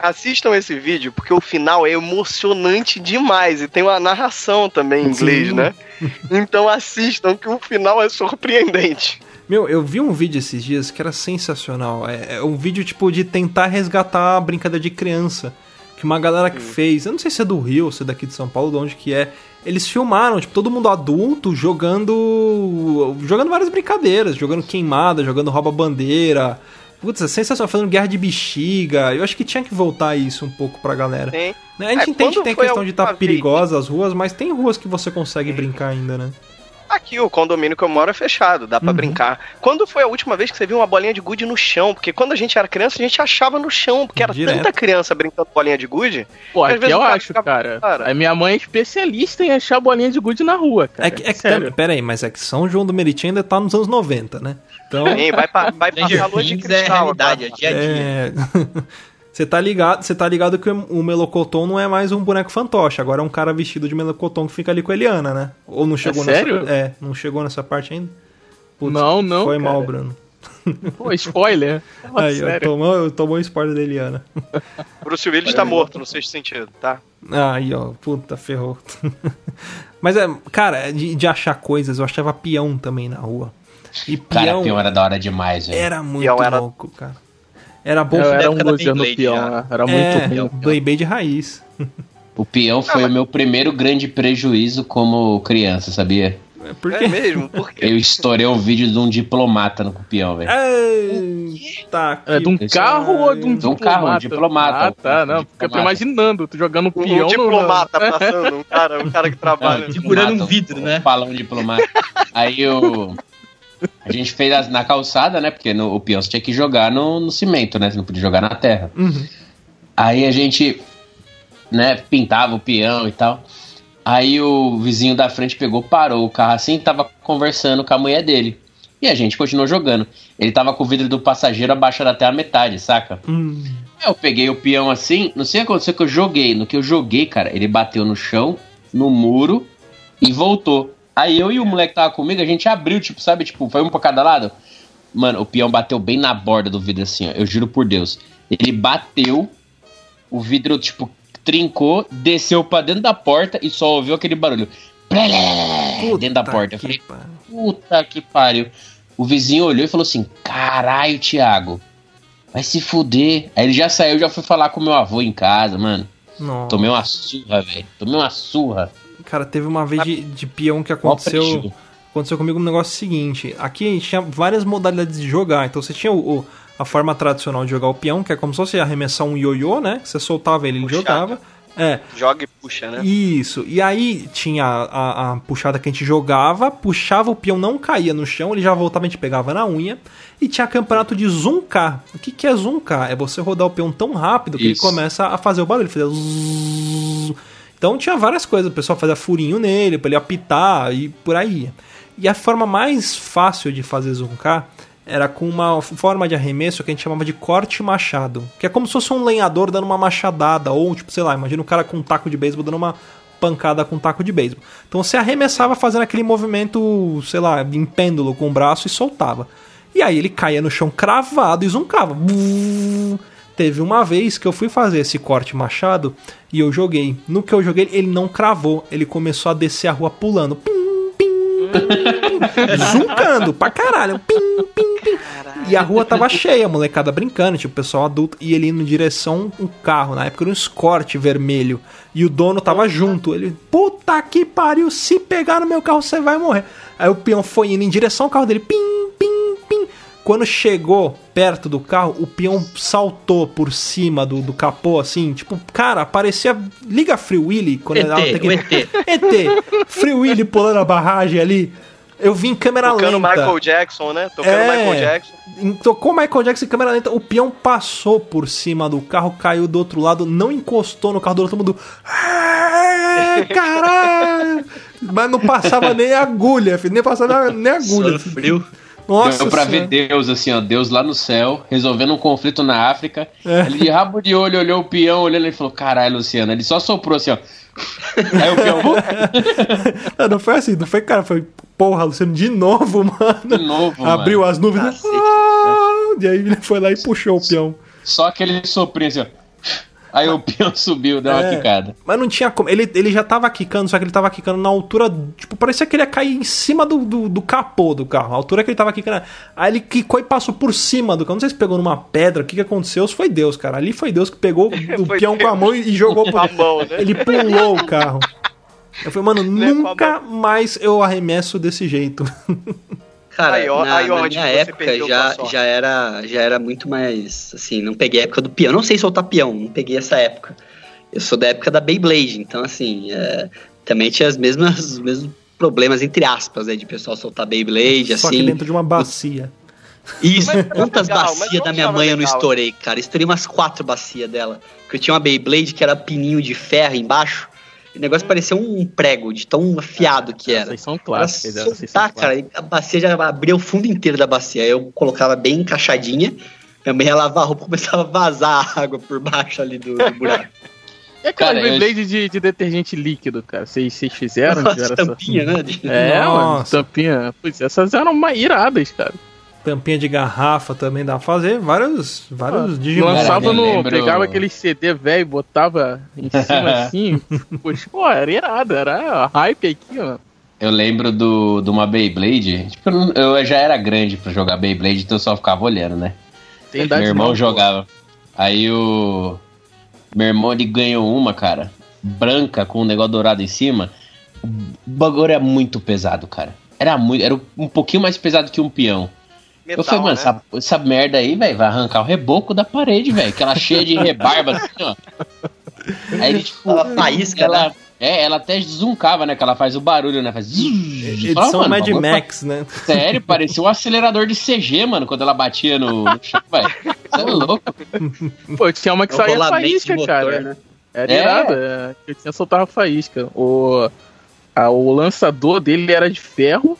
Assistam esse vídeo, porque o final é emocionante demais. E tem uma narração também em inglês, Sim. né? *laughs* Então assistam, que o final é surpreendente. Meu, eu vi um vídeo esses dias que era sensacional. É, é um vídeo tipo de tentar resgatar a brincadeira de criança. Que uma galera que fez, eu não sei se é do Rio, se é daqui de São Paulo, de onde que é. Eles filmaram, tipo, todo mundo adulto jogando. jogando várias brincadeiras, jogando queimada, jogando rouba-bandeira. Putz, é sensacional, fazendo guerra de bexiga. Eu acho que tinha que voltar isso um pouco pra galera. Tem. Né, A gente É, entende que tem a questão de estar última perigosa as ruas, mas tem ruas que você consegue brincar ainda, né? Aqui, o condomínio que eu moro é fechado, dá pra Uhum. brincar. Quando foi a última vez que você viu uma bolinha de gude no chão? Porque quando a gente era criança, a gente achava no chão, porque era Direto. tanta criança brincando com bolinha de gude. Pô, Às aqui vezes eu acho, fica- cara. cara. A minha mãe é especialista em achar bolinha de gude na rua, cara. É que, é que também- pera aí, mas é que São João do Meriti ainda tá nos anos 90, né? Então, Sim, vai, pa- vai passar a lua de é cristal. realidade, é agora. dia a dia. é... *laughs* Você tá ligado, você tá ligado que o Melocoton não é mais um boneco fantoche, agora é um cara vestido de Melocoton que fica ali com a Eliana, né? Ou não chegou sério? nessa É, não chegou nessa parte ainda? Putz, Não, não, Foi cara. mal, Bruno. *laughs* Pô, spoiler. Fala *laughs* Aí, sério. tomou, tomou o spoiler da Eliana. *laughs* Bruce Willis tá morto no sexto sentido, tá? Aí, ó, puta, ferrou. Mas é, cara, de, de achar coisas, eu achava peão também na rua. E Cara, peão peão era da hora demais, velho. era muito Peão era- louco, cara. Era bom. Eu era um loser no peão, né? Era muito é, ruim. Beyblade raiz. O peão foi o meu primeiro grande prejuízo como criança, sabia? Porque É mesmo? Por quê? Eu estourei um vídeo de um diplomata no peão, velho. Eita, É de um carro ou de um De um carro, um diplomata. Ah, tá, Um não. Porque eu tô diplomata. imaginando, tu jogando Um, peão no- diplomata *laughs* passando, um cara, um cara que trabalha. Segurando um diplomata, vidro, né? Falando diplomata. Aí eu. A gente fez as- na calçada, né? Porque no, o peão você tinha que jogar no, no cimento, né? Você não podia jogar na terra. Uhum. Aí a gente, né, pintava o peão e tal. Aí o vizinho da frente pegou, parou o carro assim e tava conversando com a mulher dele. E a gente continuou jogando. Ele tava com o vidro do passageiro abaixado até a metade, saca? Hum, Eu peguei o peão assim, não sei o que aconteceu que eu joguei. No que eu joguei, cara, ele bateu no chão, no muro e voltou. Aí eu e o moleque que tava comigo, a gente abriu, tipo, sabe, tipo, foi um pra cada lado. Mano, o peão bateu bem na borda do vidro assim, ó. Eu juro por Deus. Ele bateu, o vidro, tipo, trincou, desceu pra dentro da porta e só ouviu aquele barulho. puta dentro da porta. Eu falei, puta que pariu. O vizinho olhou e falou assim: caralho, Thiago, vai se fuder. Aí ele já saiu, já foi falar com meu avô em casa, mano. Nossa. Tomei uma surra, velho. Tomei uma surra. Cara, teve uma vez de, de peão que aconteceu. Aconteceu comigo um negócio seguinte. Aqui a gente tinha várias modalidades de jogar. Então você tinha o, o- a forma tradicional de jogar o peão, que é como se fosse arremessar um ioiô, né? Que você soltava ele, ele jogava. É, Joga e puxa, né? Isso. E aí tinha a, a- a puxada que a gente jogava, puxava o peão, não caía no chão, ele já voltava, a gente pegava na unha. E tinha campeonato de zuncar. O que, que é zuncar? É você rodar o peão tão rápido que ele Isso. começa a fazer o barulho. Fazer zzz. Então tinha várias coisas. O pessoal fazia furinho nele pra ele apitar e por aí. E a forma mais fácil de fazer zuncar era com uma forma de arremesso que a gente chamava de corte machado. Que é como se fosse um lenhador dando uma machadada. Ou, tipo, sei lá, imagina um cara com um taco de beisebol dando uma pancada com um taco de beisebol. Então você arremessava fazendo aquele movimento, sei lá, em pêndulo com o braço e soltava. E aí ele caía no chão cravado e zuncava. Buuu. Teve uma vez que eu fui fazer esse corte machado e eu joguei. No que eu joguei, ele não cravou. Ele começou a descer a rua pulando. Pim, pim, pim. Zuncando *laughs* pra caralho. Pim, pim, pim. E a rua tava cheia, molecada brincando, tipo, pessoal adulto, e ele indo em direção um carro. Na época era um Escort vermelho. E o dono tava junto. Ele, puta que pariu, se pegar no meu carro você vai morrer. Aí o peão foi indo em direção ao carro dele. Pim. Quando chegou perto do carro, o peão saltou por cima do, do capô, assim, tipo, cara, parecia. Liga Free Willy quando ET, ela que- ET. ET, Free Willy pulando a barragem ali. Eu vi em câmera Tocando lenta. Michael Jackson, né? Tocando É. Michael Jackson. Tocou Michael Jackson em câmera lenta, o peão passou por cima do carro, caiu do outro lado, não encostou no carro do outro, todo mundo. "É, Caralho! Mas não passava *laughs* nem agulha, filho, nem passava nem agulha. Sono frio. Nossa, Deu pra Senhora. ver Deus, assim, ó, Deus lá no céu, resolvendo um conflito na África. É. Ele de rabo de olho, olhou o peão, olhando e falou: caralho, Luciano. Ele só soprou assim, ó. *laughs* Aí o peão, *laughs* Não, não foi assim, não foi, cara, foi, porra, Luciano, de novo, *laughs* mano. de novo, mano. Abriu as nuvens. Cacete. Ah, e aí ele foi lá e puxou o peão. Só aquele soprinho assim, ó. Aí o peão *laughs* subiu, deu uma É. quicada. Mas não tinha como. Ele, ele já tava quicando, só que ele tava quicando na altura. Tipo, parecia que ele ia cair em cima do, do, do capô do carro. A altura que ele tava quicando. Aí ele quicou e passou por cima do carro. Não sei se pegou numa pedra, o que, que aconteceu. Foi Deus, cara. Ali foi Deus que pegou *laughs* o peão com a mão e e jogou pro. mão, né? Ele pulou o carro. Eu falei, mano, Né, nunca mais eu arremesso desse jeito. *laughs* Cara, Aí, ó- na, aí na onde minha época já, já, era, já era muito mais. Assim, não peguei a época do peão. Não sei soltar peão, não peguei essa época. Eu sou da época da Beyblade, então, assim, é, também tinha as mesmas, os mesmos problemas, entre aspas, né, de pessoal soltar Beyblade, Só assim. que dentro de uma bacia. Isso, Mas- quantas legal, bacias da minha mãe eu não legal. estourei, cara. Estourei umas quatro bacias dela. Porque eu tinha uma Beyblade que era pininho de ferro embaixo. O negócio parecia um prego, de tão afiado que era. Essas são são soltar, cara, clássicas. a bacia já abria o fundo inteiro da bacia. Aí Eu colocava bem encaixadinha. Mãe ia lavar a roupa *laughs* começava a vazar a água por baixo ali do, do buraco. E aquela Cara, eu- Beyblade de, de detergente líquido, cara? Vocês vocês fizeram? Nossa, Tiveram essa- tampinha, né? de- É, mano, Nossa. tampinha. Pois essas eram uma iradas, cara. Tampinha de garrafa também dá pra fazer. Vários, vários Ah, Digimon. Lançava no. lembro- Pegava aquele CD velho e botava em cima *laughs* assim. Poxa, pô, era irado, era hype aqui, ó. Eu lembro do, de uma Beyblade. Tipo, eu já era grande pra jogar Beyblade, então eu só ficava olhando, né? Tem Meu irmão não, pô. jogava. Aí o. Meu irmão ele ganhou uma, cara, branca com um negócio dourado em cima. O bagulho era muito pesado, cara. Era muito. Era um pouquinho mais pesado que um peão. Metal, eu falei, mano, né? essa, essa merda aí, velho, vai arrancar o reboco da parede, velho. Que ela cheia de rebarba, assim, ó. Aí tipo. Ela faísca, ela, né? É, ela até zuncava, né? Que ela faz o barulho, né? Faz. Edição Fala, mano, Mad Max, né? Sério, parecia um acelerador de CG, mano, quando ela batia no, no chão, velho. Você é louco. Pô, tinha uma que É saía faísca, motor, cara. né? Era É. irado, é, que tinha soltava faísca. O, a- o lançador dele era de ferro,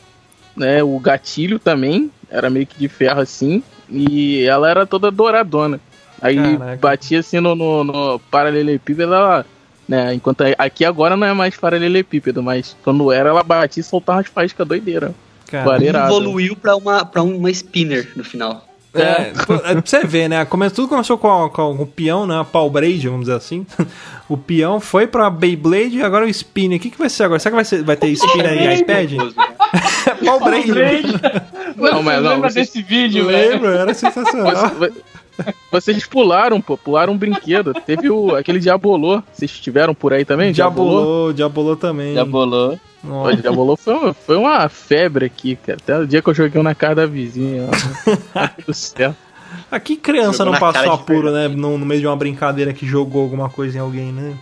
né? O gatilho também era meio que de ferro assim. E ela era toda douradona. Aí Caraca. batia assim no, no, no paralelepípedo, ela. Né, enquanto aqui agora não é mais paralelepípedo, mas quando era, ela batia e soltava as faíscas doideiras. Cara. Evoluiu pra uma, pra uma spinner no final. É, pô, é pra você ver, né? Come- tudo começou com, a- com o peão, né? A Paul Braid, vamos dizer assim. *laughs* O peão foi pra Beyblade e agora o Spin. O que, que vai ser agora? Será que vai, ser, vai ter Spin aí iPad? Paul *laughs* Braid. Não, mas não, lembra vocês- desse vídeo, velho? Lembro, era sensacional. Você- Vocês pularam, pô, pularam um brinquedo. Teve o, aquele Diabolô. Vocês tiveram por aí também? Diabolô, Diabolô também. Bolou. Pô. Diabolô foi, uma- foi uma febre aqui, cara. Até o dia que eu joguei um na casa da vizinha. Tudo certo. Aqui criança Jogou não passou cara apuro, né? No, no meio de uma brincadeira que jogou alguma coisa em alguém, né?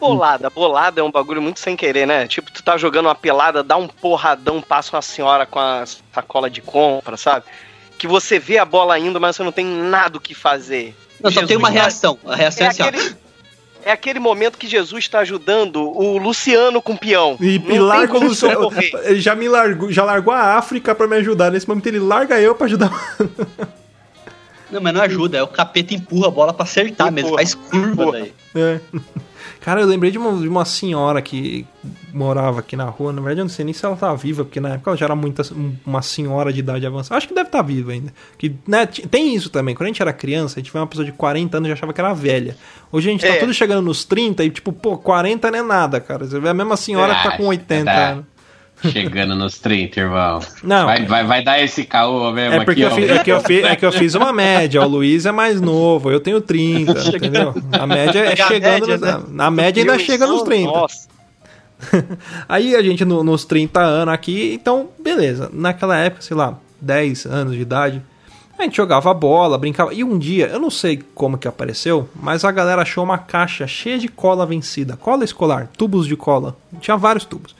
Bolada? Bolada é um bagulho muito sem querer, né? Tipo, tu tá jogando uma pelada, dá um porradão, passa uma senhora com a sacola de compra, sabe? Que você vê a bola indo, mas você não tem nada o que fazer. Não, só Jesus tem uma reação. A reação É é assim, ó. aquele, é aquele momento que Jesus está ajudando o Luciano com o peão. E, Não e larga tem o como Luciano. *laughs* Ele já me largou, já largou a África pra me ajudar. Nesse momento ele larga eu pra ajudar. Não, mas não ajuda. É o capeta empurra a bola pra acertar mesmo. Empurra. Faz curva Empurra. daí. É. Cara, eu lembrei de uma, de uma senhora que morava aqui na rua. Na verdade, eu não sei nem se ela tá viva, porque na época ela já era muita, uma senhora de idade avançada. Acho que deve estar viva ainda. Que, né, tem isso também. Quando a gente era criança, a gente vê uma pessoa de 40 anos e já achava que era velha. Hoje a gente tá É. tudo chegando nos 30 e, tipo, pô, 40 não é nada, cara. Você vê a mesma senhora que tá com 80 tá. anos. Chegando nos 30, irmão. Não. Vai, vai, vai dar esse caô mesmo É porque aqui, eu, ó. fiz, é, que eu fiz, é que eu fiz uma média. O Luiz é mais novo, eu tenho 30, entendeu? A média é a chegando. média, nos- né? Na média ainda chega nos 30. Nossa. *laughs* Aí a gente no- nos 30 anos aqui, então, beleza. Naquela época, sei lá, 10 anos de idade, a gente jogava bola, brincava. E um dia, eu não sei como que apareceu, mas a galera achou uma caixa cheia de cola vencida. Cola escolar, tubos de cola. Tinha vários tubos.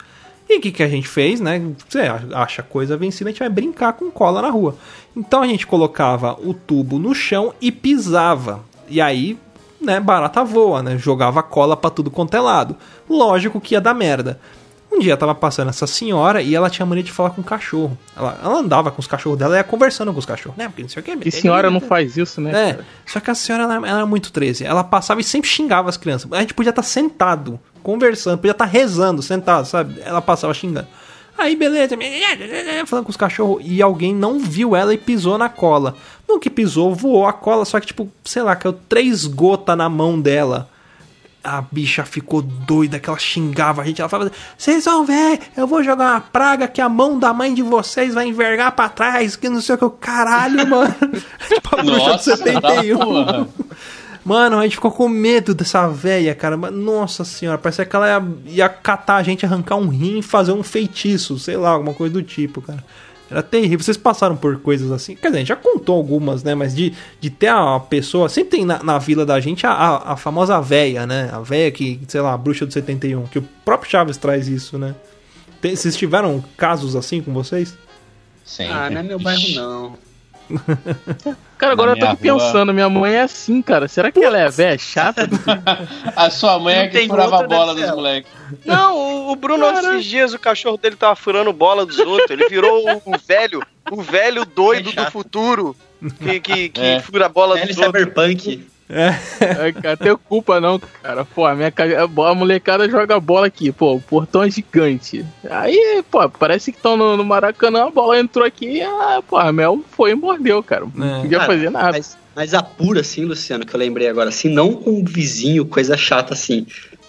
E o que, que a gente fez, né? Você acha coisa vencida, a gente vai brincar com cola na rua. Então a gente colocava o tubo no chão e pisava. E aí, né, barata voa, né? Jogava cola pra tudo quanto é lado. Lógico que ia dar merda. Um dia tava passando essa senhora e ela tinha mania de falar com o cachorro. Ela, ela andava com os cachorros dela e ia conversando com os cachorros, né? Porque não sei o que. Que senhora não faz isso, né? É, só que a senhora ela, ela era muito 13. Ela passava e sempre xingava as crianças. A gente podia estar sentado, conversando, podia estar rezando, sentado, sabe? Ela passava xingando. Aí, beleza, falando com os cachorros, e alguém não viu ela e pisou na cola. No que pisou, voou a cola, só que, tipo, sei lá, caiu três gotas na mão dela. A bicha ficou doida, que ela xingava a gente. Ela falava: Vocês vão ver, eu vou jogar uma praga que a mão da mãe de vocês vai envergar pra trás, que não sei o que. Caralho, *laughs* mano. *laughs* tipo a bruxa de Nossa, 71. tá, porra. Mano, a gente ficou com medo dessa véia, cara. Nossa senhora, parecia que ela ia, ia catar a gente, arrancar um rim e fazer um feitiço, sei lá, alguma coisa do tipo, cara. Era terrível. Vocês passaram por coisas assim? Quer dizer, a gente já contou algumas, né? Mas de, de ter a pessoa. Sempre tem na, na vila da gente a, a, a famosa véia, né? A véia que, sei lá, a bruxa do 71. Que o próprio Chaves traz isso, né? Tem- Vocês tiveram casos assim com vocês? Sempre. Ah, não é meu bairro, *laughs* não. *laughs* Cara, agora eu tô aqui pensando, minha mãe é assim, cara. Será que ela é velha chata? *laughs* A sua mãe é que furava a outra, bola dos moleques. Não, o, o Bruno, esses dias, o cachorro dele tava furando bola dos outros. Ele virou o, o velho, o velho doido do futuro que, que, que É. fura a bola Velho dos outros. cyberpunk. É, cara, tem culpa não, cara. Pô, a minha a molecada joga bola aqui, pô, o portão é gigante. Aí, pô, parece que estão no, no Maracanã, a bola entrou aqui, ah, pô, a Mel foi e mordeu, cara. Não É. podia Cara, fazer nada. Mas, mas apura, assim, Luciano, que eu lembrei agora, assim, não com um vizinho, coisa chata assim.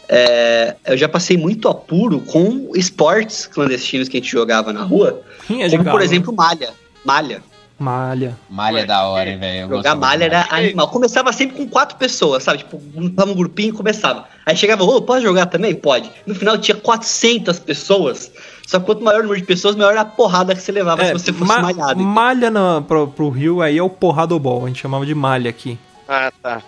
É, eu já passei muito apuro com esportes clandestinos que a gente jogava na rua, Rinha de como galo. por exemplo malha. Malha. Malha. Malha é da hora, hein, velho. Eu Jogar malha de era animal. Começava sempre com quatro pessoas, sabe? Tipo, tava um grupinho e começava. Aí chegava, ô, pode jogar também? Pode. No final tinha 400 pessoas. Só que quanto maior o número de pessoas, maior era a porrada que você levava se você fosse É, ma- malhado. malha na, pro, pro Rio aí é o porradobol, a gente chamava de malha aqui. Ah, tá.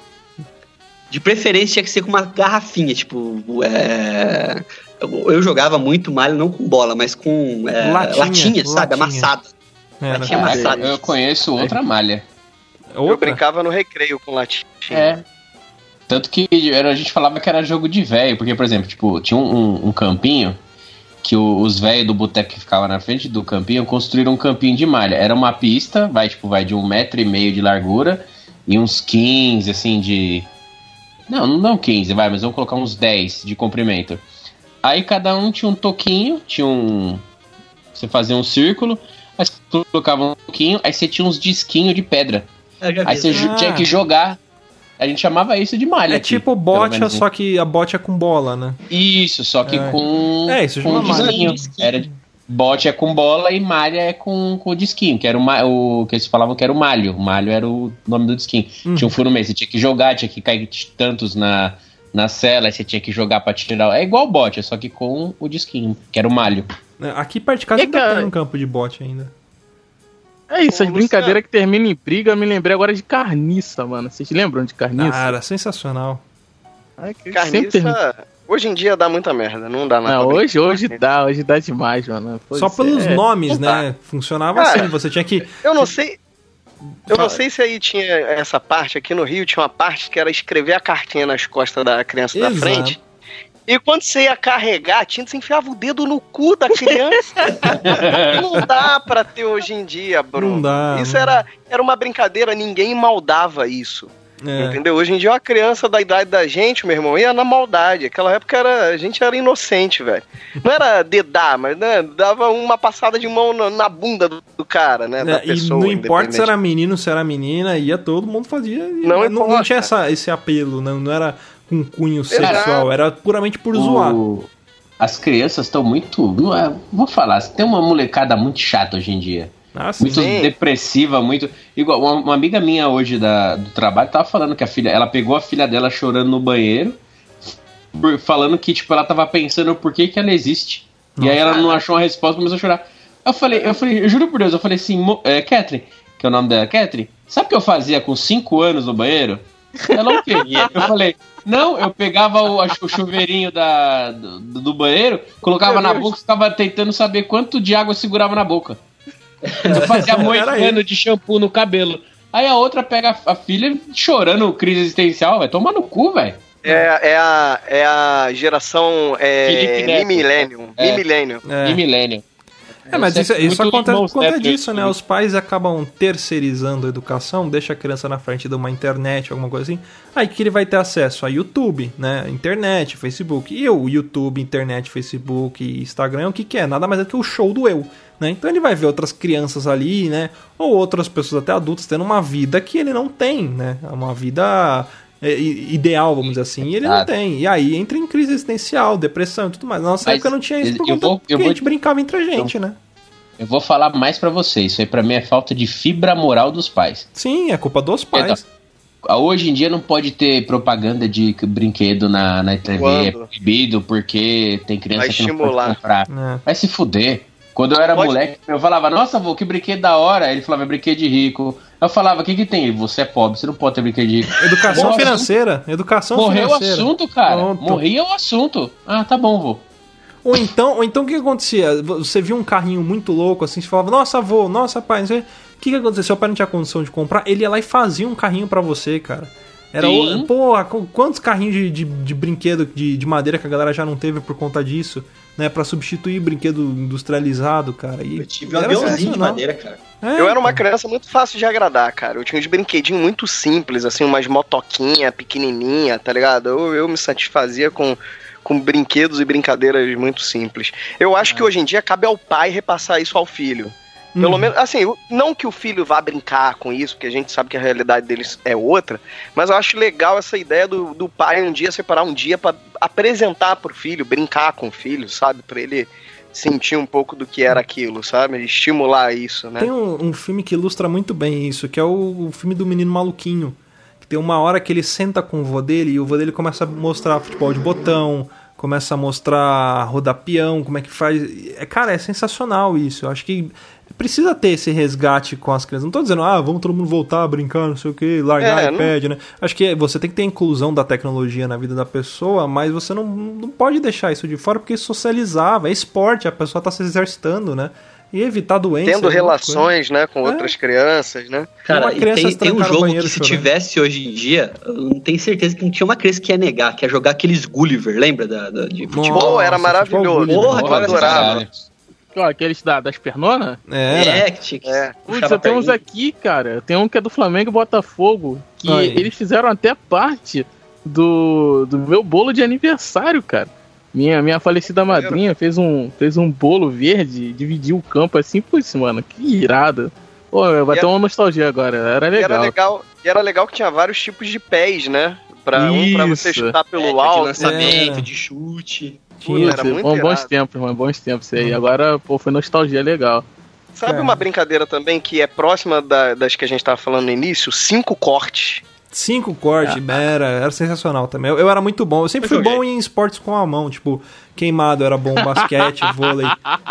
De preferência tinha que ser com uma garrafinha, tipo, é... eu, eu jogava muito malha, não com bola, mas com é, Latinha, latinha, sabe? latinha. Amassada. Era. Latinha Caraca, amassada. eu conheço outra malha. Eu Outra? brincava no recreio com latinha. É. Tanto que era, a gente falava que era jogo de velho, porque, por exemplo, tipo, tinha um, um- um campinho que o- os velhos do boteco que ficavam na frente do campinho construíram um campinho de malha. Era uma pista, vai, tipo, vai de um metro e meio de largura e uns 15, assim, de. Não, não 15, vai, mas vamos colocar uns 10 de comprimento. Aí cada um tinha um toquinho, tinha um. Você fazia um círculo, colocava um toquinho, aí você tinha uns disquinhos de pedra. Já Aí você Ah. tinha que jogar. A gente chamava isso de malha. É aqui, tipo menos, né? só que a bocha é com bola, né? Isso, só que É. com. É, isso com chama malha. disquinho. Era de- bote é com bola e malha é com, com o disquinho, que era o, o que eles falavam que era o malho. O malho era o nome do disquinho. Uhum. Tinha um furo meio, você tinha que jogar, tinha que cair tantos na, na cela, aí você tinha que jogar pra tirar. É igual o bote, só que com o disquinho, que era o malho. É, Aqui perto de casa E, ainda cara- tem um campo de bote ainda. É isso, Ô, as brincadeiras que terminam em briga, eu me lembrei agora de carniça, mano. Vocês lembram de carniça? Cara, sensacional. Ai, Carniça, hoje em dia dá muita merda, não dá nada. Não, hoje, hoje dá, hoje dá demais, mano. Pois Só pelos é. nomes, não né? Funcionava Cara, assim, você tinha que. Eu não sei. Eu não sei se aí tinha essa parte, aqui no Rio tinha uma parte que era escrever a cartinha nas costas da criança da Exato. frente. E quando você ia carregar a tinta, você enfiava o dedo no cu da criança. *laughs* não dá pra ter hoje em dia, Bruno. Não dá, Isso não. era, era uma brincadeira, ninguém maldava isso. É. Entendeu? Hoje em dia, uma criança da idade da gente, meu irmão, ia na maldade. Aquela época era, a gente era inocente, velho. Não era dedar, mas né, dava uma passada de mão na, na bunda do, do cara, né? Da É, e pessoa. não importa se era menino, se era menina, ia todo mundo fazia. Não não, não tinha essa, esse apelo, não, não era com cunho sexual, era puramente por zoar. O- As crianças estão muito. Não é, vou falar, tem uma molecada muito chata hoje em dia. Ah, sim. Muito Sim. depressiva, muito. Igual, uma, uma amiga minha hoje da, do trabalho tava falando que a filha. Ela pegou a filha dela chorando no banheiro, por- falando que, tipo, ela tava pensando por que, que ela existe. E aí ela não achou uma resposta, começou a chorar. Eu falei, eu falei, eu juro por Deus, eu falei assim, "Mo- é, Catherine, que é o nome dela, Catherine, sabe o que eu fazia com 5 anos no banheiro? Ela o quê? Eu falei, não, eu pegava o, o chuveirinho da, do, do banheiro, colocava na boca e ficava tentando saber quanto de água eu segurava na boca. Eu fazia *laughs* moicano de shampoo no cabelo. Aí a outra pega a, filha chorando crise existencial, vai tomar no cu, velho. É, é, a, é a geração é, Felipe Neto. Mi-Millennium. É. Mi-Millennium. É. E milênio. É, mas isso, isso muito acontece por conta Neto, disso, né? isso. Os pais acabam terceirizando a educação, deixa a criança na frente de uma internet, alguma coisa assim. Aí que ele vai ter acesso a YouTube, né? Internet, Facebook. E o YouTube, internet, Facebook Instagram, o que, que é? Nada mais é que o show do eu. Né? Então ele vai ver outras crianças ali, né? Ou outras pessoas até adultas tendo uma vida que ele não tem, né? Uma vida é, ideal, vamos dizer assim, e ele não tem. E aí entra em crise existencial, depressão e tudo mais. Na nossa Mas época não tinha isso por eu vou- eu a vou- gente brincava entre a gente, né? Eu vou falar mais pra vocês. Isso aí pra mim é falta de fibra moral dos pais. Sim, é culpa dos pais. Hoje em dia não pode ter propaganda de brinquedo na, na TV, é Quando? proibido porque tem criança Vai que não pode comprar. É. Vai se fuder. Quando eu era Pode- moleque, eu falava, nossa, vô, que brinquedo da hora. Ele falava, é brinquedo de rico. Eu falava, o que que tem? Você é pobre, você não pode ter brinquedo de rico. Educação Morreu. financeira. Educação Morreu o financeira. assunto, cara. Pronto. Morria o assunto. Ah, tá bom, vô. Ou então, ou então o que acontecia? Você via um carrinho muito louco, assim, você falava, nossa, avô, nossa, pai, não sei. O que, que acontecia? Seu pai não tinha condição de comprar, ele ia lá e fazia um carrinho pra você, cara. Era, Sim. o- porra, qu- quantos carrinhos de, de, de brinquedo de, de madeira que a galera já não teve por conta disso, né? Pra substituir brinquedo industrializado, cara. E Eu tive um aviãozinho de madeira, cara. É, Eu era uma cara. criança muito fácil de agradar, cara. Eu tinha uns brinquedinhos muito simples, assim, umas motoquinha pequenininha, tá ligado? Eu, eu me satisfazia com, com brinquedos e brincadeiras muito simples. Eu acho que hoje em dia cabe ao pai repassar isso ao filho. Pelo Uhum. menos, assim, não que o filho vá brincar com isso, porque a gente sabe que a realidade deles é outra, mas eu acho legal essa ideia do, do pai um dia separar um dia pra apresentar pro filho, brincar com o filho, sabe? Pra ele sentir um pouco do que era aquilo, sabe? Estimular isso, né? Tem um, um filme que ilustra muito bem isso, que é o, o filme do Menino Maluquinho. Que tem uma hora que ele senta com o vô dele e o vô dele começa a mostrar futebol de botão, começa a mostrar rodar peão, como é que faz. É, cara, é sensacional isso. Eu acho que precisa ter esse resgate com as crianças. Não tô dizendo, ah, vamos todo mundo voltar a brincar, não sei o que, largar É, não- iPad, né? Acho que você tem que ter inclusão da tecnologia na vida da pessoa, mas você não, não pode deixar isso de fora porque socializava, é esporte, a pessoa tá se exercitando, né? E evitar doença. Tendo é relações, né, com É. outras crianças, né? Cara, Uma e criança tem, tem um jogo que se chorando. tivesse hoje em dia, eu não tenho certeza que não tinha uma criança que ia negar, que ia jogar aqueles Gulliver, lembra da, da- de futebol? Era maravilhoso. futebol Porra, cara, eu adorava. Ó, aqueles da, das pernonas? É, que tinha que É. Putz, eu tenho uns aqui, cara. Tem um que é do Flamengo e Botafogo. Que Aí. eles fizeram até parte do, do meu bolo de aniversário, cara. Minha, minha falecida madrinha fez um, fez um bolo verde, dividiu o campo assim, putz, mano, que irada. Pô, vai E ter uma nostalgia agora, era E legal. era legal, e era legal que tinha vários tipos de pés, né? Pra, um pra você chutar É, pelo de alto. lançamento, É. de chute. Tinha, era muito Bom, bons tempos, mano, bons tempos isso aí. Agora, pô, foi nostalgia legal. Sabe É. uma brincadeira também que é próxima da- das que a gente tava falando no início? Cinco cortes. Cinco cortes, era, era sensacional também. Eu, eu era muito bom. Eu sempre fui Eu joguei. bom em esportes com a mão, tipo, queimado era bom, basquete, *laughs* vôlei,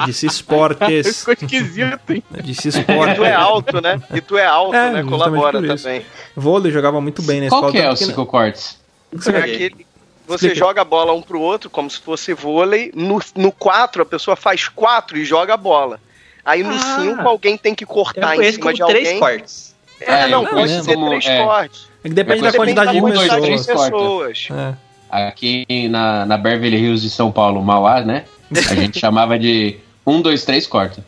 disse esportes. *laughs* Ficou esquisito, hein? Disse E esportes. tu é alto, né? E tu é alto, É, né? Colabora também. Vôlei jogava muito bem na Qual escola. que é que- cinco cortes? É aquele. Você Explica. joga a bola um pro outro, como se fosse vôlei. No, no 4, a pessoa faz quatro e joga a bola. Aí no Ah. 5, alguém tem que cortar em cima de três alguém. cortes. É, É, não, pode ser como- três é. cortes. É que depende É, da quantidade de da quantidade pessoas. de pessoas. pessoas. É. Aqui na, na Beverly Hills de São Paulo, Mauá, né? A gente *laughs* chamava de um, dois, três, corta.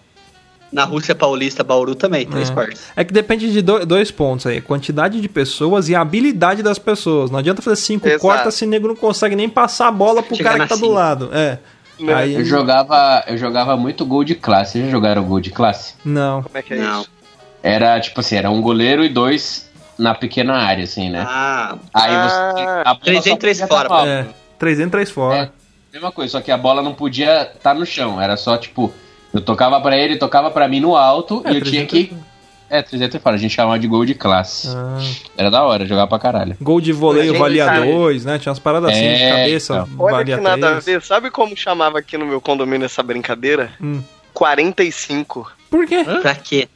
Na Rússia Paulista, Bauru também, três É. cortes. É que depende de do- dois pontos aí: quantidade de pessoas e a habilidade das pessoas. Não adianta fazer cinco Exato. cortas se o nego não consegue nem passar a bola pro Chegar cara que tá do cinco. lado. É. Aí, Eu jogava, eu jogava muito gol de classe. Vocês já jogaram gol de classe? Não. Como é que é Não. isso? Era tipo assim, era um goleiro e dois na pequena área, assim, né? Ah, Aí Ah, você. a bola três só dentro, três podia fora, tá no É. alto. Três dentro, três fora. É. Mesma coisa, só que a bola não podia estar no chão. Era só, tipo, eu tocava pra ele, tocava pra mim no alto É, e eu tinha que. É, 300 fora. A gente chamava de gol de classe. Ah. Era da hora, jogar pra caralho. Gol de voleio valia cara, dois, né? Tinha umas paradas assim de É, cabeça, então. Olha valia que nada a três. ver. Sabe como chamava aqui no meu condomínio essa brincadeira? Hum. 45. Por quê? pra quê?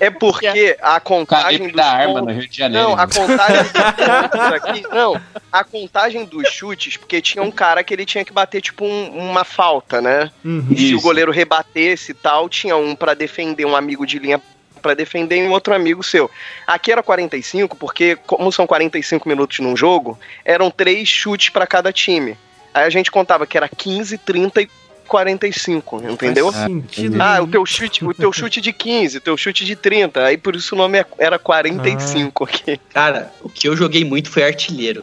É porque a contagem da arma pontos- no Rio de Janeiro. Não, a contagem dos *laughs* pontos aqui. Não, a contagem dos chutes, porque tinha um cara que ele tinha que bater, tipo, um- uma falta, né? Uhum. E se o goleiro rebatesse e tal, tinha um pra defender, um amigo de linha pra defender e um outro amigo seu. Aqui era 45, porque, como são 45 minutos num jogo, eram três chutes pra cada time. Aí a gente contava que era 15, 30 e 45, entendeu? Ah, o teu chute, o teu chute de 15, o teu chute de 30. Aí por isso o nome é- era 45 aqui. Cara, o que eu joguei muito foi artilheiro.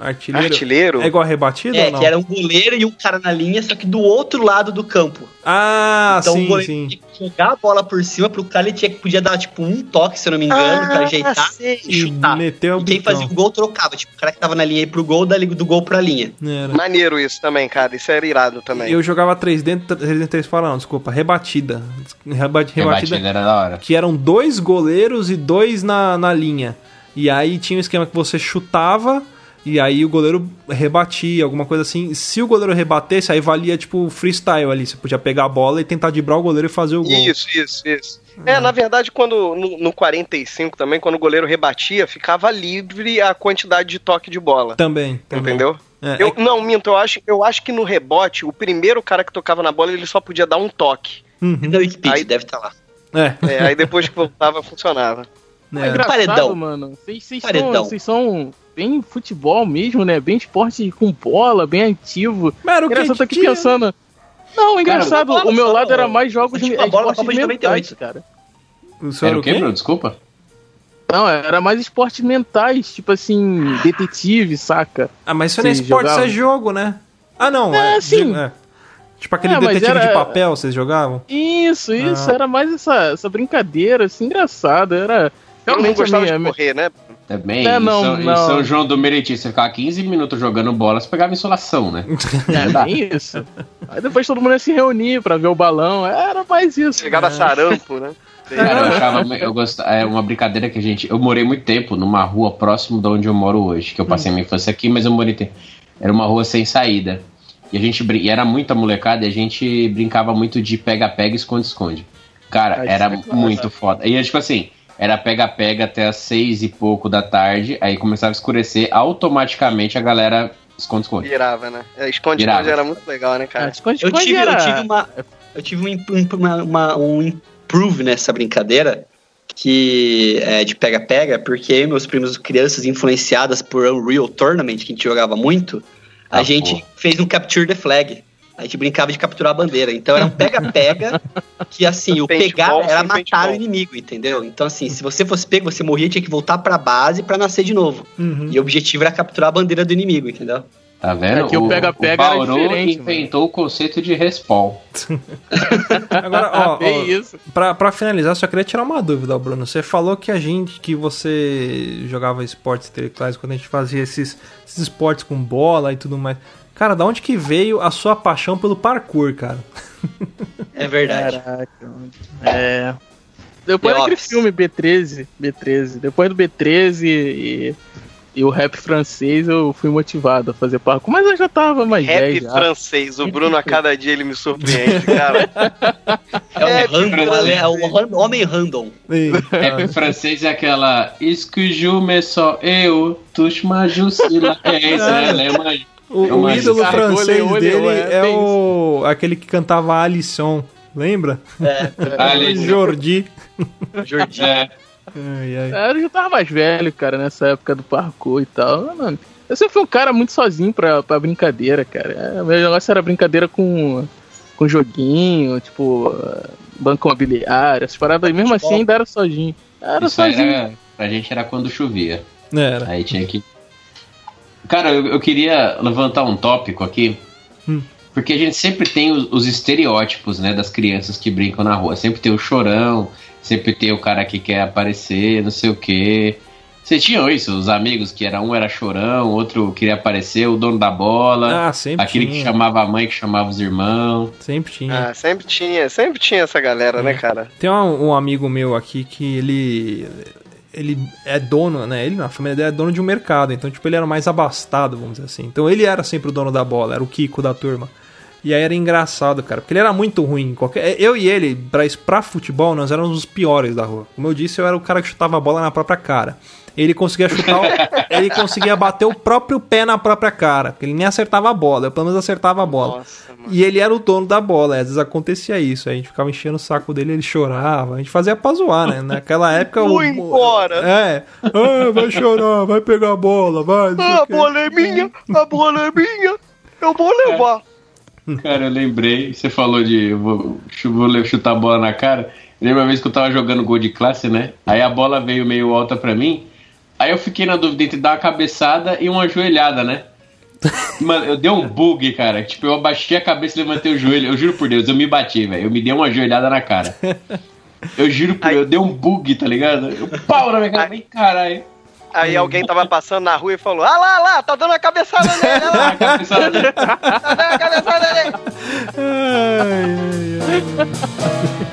Artilheiro. Artilheiro? É igual a rebatida É, ou não? que era um goleiro e um cara na linha, só que do outro lado do campo. Ah, então o sim, goleiro sim. tinha que jogar a bola por cima pro cara, ele tinha que podia dar tipo um toque, se eu não me engano, pra ajeitar Ah, sei. e chutar. meteu o E quem fazia o gol trocava, tipo, o cara que tava na linha aí pro gol, dali do gol pra linha. Era. Maneiro isso também, cara. Isso era irado também. Eu jogava três dentro, três dentro, três fora, não, desculpa. Rebatida. Rebat- rebatida. Rebatida era da hora. Que eram dois goleiros e dois na, na linha. E aí tinha um esquema que você chutava e aí o goleiro rebatia, alguma coisa assim. Se o goleiro rebatesse, aí valia tipo freestyle ali. Você podia pegar a bola e tentar driblar o goleiro e fazer o gol. Isso, isso, isso. É, na verdade, quando no, no 45 também, quando o goleiro rebatia, ficava livre a quantidade de toque de bola. Também, também. Entendeu? É, Eu, não, minto, eu acho, eu acho que no rebote, o primeiro cara que tocava na bola, ele só podia dar um toque. uhum, Wikipedia, Aí- deve estar lá. é, É, aí depois que voltava, funcionava. É é. engraçado, Paredão. mano. Vocês são bem futebol mesmo, né? Bem esporte com bola, bem ativo. Mas era o que Engraçado, tô aqui tinha. pensando. Não, engraçado, bola o meu só, lado era mais jogos eu é, uma bola Copa de mentais, 98. cara. O senhor Era o quê? Bruno? Desculpa. Não, era mais esportes mentais, tipo assim, detetive, saca? Ah, mas isso não é esporte, isso é jogo, né? Ah, não. É, É, sim. de- é. Tipo aquele É, detetive era- de papel, vocês jogavam? Isso, isso, Ah. era mais essa, essa brincadeira, assim, engraçada. Era. Eu não Realmente gostava a minha, de correr, né? Também, É, em, não, São, em não. São João do Meriti, você ficava 15 minutos jogando bola, você pegava insolação, né? *laughs* É, bem isso. Aí depois todo mundo ia se reunir pra ver o balão. Era mais isso. Chegava sarampo, né? *laughs* Cara, eu achava, eu gostava, é uma brincadeira que a gente, eu morei muito tempo numa rua próximo de onde eu moro hoje, que eu passei minha infância aqui, mas eu morei, tempo. era uma rua sem saída. E a gente, e era muita molecada, e a gente brincava muito de pega-pega e esconde-esconde. Cara, Ah, era é claro. muito foda. E tipo assim, era pega-pega até as seis e pouco da tarde, aí começava a escurecer, automaticamente a galera esconde-esconde. Virava, né? É, Esconde-esconde Virava. era muito legal, né, cara? esconde, Eu esconde tive, era... eu tive uma. Eu tive um, uma- uma- um improve nessa brincadeira que é de pega-pega, porque eu meus primos crianças influenciadas por Unreal Tournament, que a gente jogava muito, a Ah, gente pô. fez um Capture the Flag. A gente brincava de capturar a bandeira. Então era um pega-pega *laughs* que, assim, o pegar era matar paintball. o inimigo, entendeu? Então, assim, se você fosse pego, você morria, tinha que voltar pra base pra nascer de novo. Uhum. E o objetivo era capturar a bandeira do inimigo, entendeu? Tá vendo? Aqui o pega-pega era diferente, inventou o conceito de respawn. *laughs* Agora, ó, *laughs* ó, isso. pra, pra finalizar, só queria tirar uma dúvida, Bruno. Você falou que a gente, que você jogava esportes intelectuais quando a gente fazia esses, esses esportes com bola e tudo mais. Cara, da onde que veio a sua paixão pelo parkour, cara? É verdade. Caraca. É. Depois daquele filme B13, B13. Depois do B13 e, e o rap francês, eu fui motivado a fazer parkour. Mas eu já tava mais Rap francês. O Bruno, a cada dia, ele me surpreende, *laughs* cara. É, É, o, random, é o ran- homem random. Ei, Rap francês é aquela Excuse me só eu, touche ma jusila. É isso, né? Lembra? O, Eu o ídolo francês Olê, dele olê, é bem o aquele que cantava Alisson, lembra? É, *laughs* Ali, Jordi. Jordi. é, Ai, ai. É, Eu já tava mais velho, cara, nessa época do parkour e tal. Mano, eu sempre fui um cara muito sozinho pra, pra brincadeira, cara. É, meu negócio era brincadeira com, com joguinho, tipo, banco imobiliário, essas paradas aí. Mesmo assim, ainda era sozinho. Era isso sozinho. era, pra gente era quando chovia. Era. Aí tinha que. Cara, eu, eu queria levantar um tópico aqui. Hum. Porque a gente sempre tem os, os estereótipos, né, das crianças que brincam na rua. Sempre tem o chorão, sempre tem o cara que quer aparecer, não sei o quê. Vocês tinham isso? Os amigos que era um era chorão, outro queria aparecer, o dono da bola, Ah, sempre aquele que tinha. chamava a mãe, que chamava os irmãos. Sempre tinha. Ah, sempre tinha, sempre tinha essa galera, né, cara? Tem um, um amigo meu aqui que ele. Ele é dono, né? Ele, na família dele, é dono de um mercado. Então, tipo, ele era mais abastado, vamos dizer assim. Então, ele era sempre o dono da bola, era o Kiko da turma. E aí era engraçado, cara, porque ele era muito ruim. Qualquer... Eu e ele, pra, pra futebol, nós éramos os piores da rua. Como eu disse, eu era o cara que chutava a bola na própria cara. Ele conseguia chutar, o... *laughs* ele conseguia bater o próprio pé na própria cara. porque Ele nem acertava a bola, eu pelo menos acertava a bola. Nossa. E ele era o dono da bola, às vezes acontecia isso. A gente ficava enchendo o saco dele, ele chorava. A gente fazia pra zoar, né? Naquela época. o- Fui embora. É. Ah, vai chorar, vai pegar a bola, vai. Ah, o a bola é minha, a bola é minha. Eu vou levar. Cara, eu lembrei, você falou de eu vou, vou chutar a bola na cara. Lembra uma vez que eu tava jogando gol de classe, né? Aí a bola veio meio alta pra mim. Aí eu fiquei na dúvida entre dar uma cabeçada e uma joelhada, né? *laughs* Mano, eu dei um bug, cara. Tipo, eu abaixei a cabeça e levantei o joelho. Eu juro por Deus, eu me bati, velho. Eu me dei uma joelhada na cara. *laughs* Eu juro por Deus, eu dei um bug, tá ligado? Eu pau na minha cara. Caralho. Aí alguém tava passando na rua e falou: Ah lá, lá, tá dando uma cabeçada nele, *laughs* olha Ah, lá, a cabeçada dele. tá dando uma cabeçada nele. Ai, ai, ai.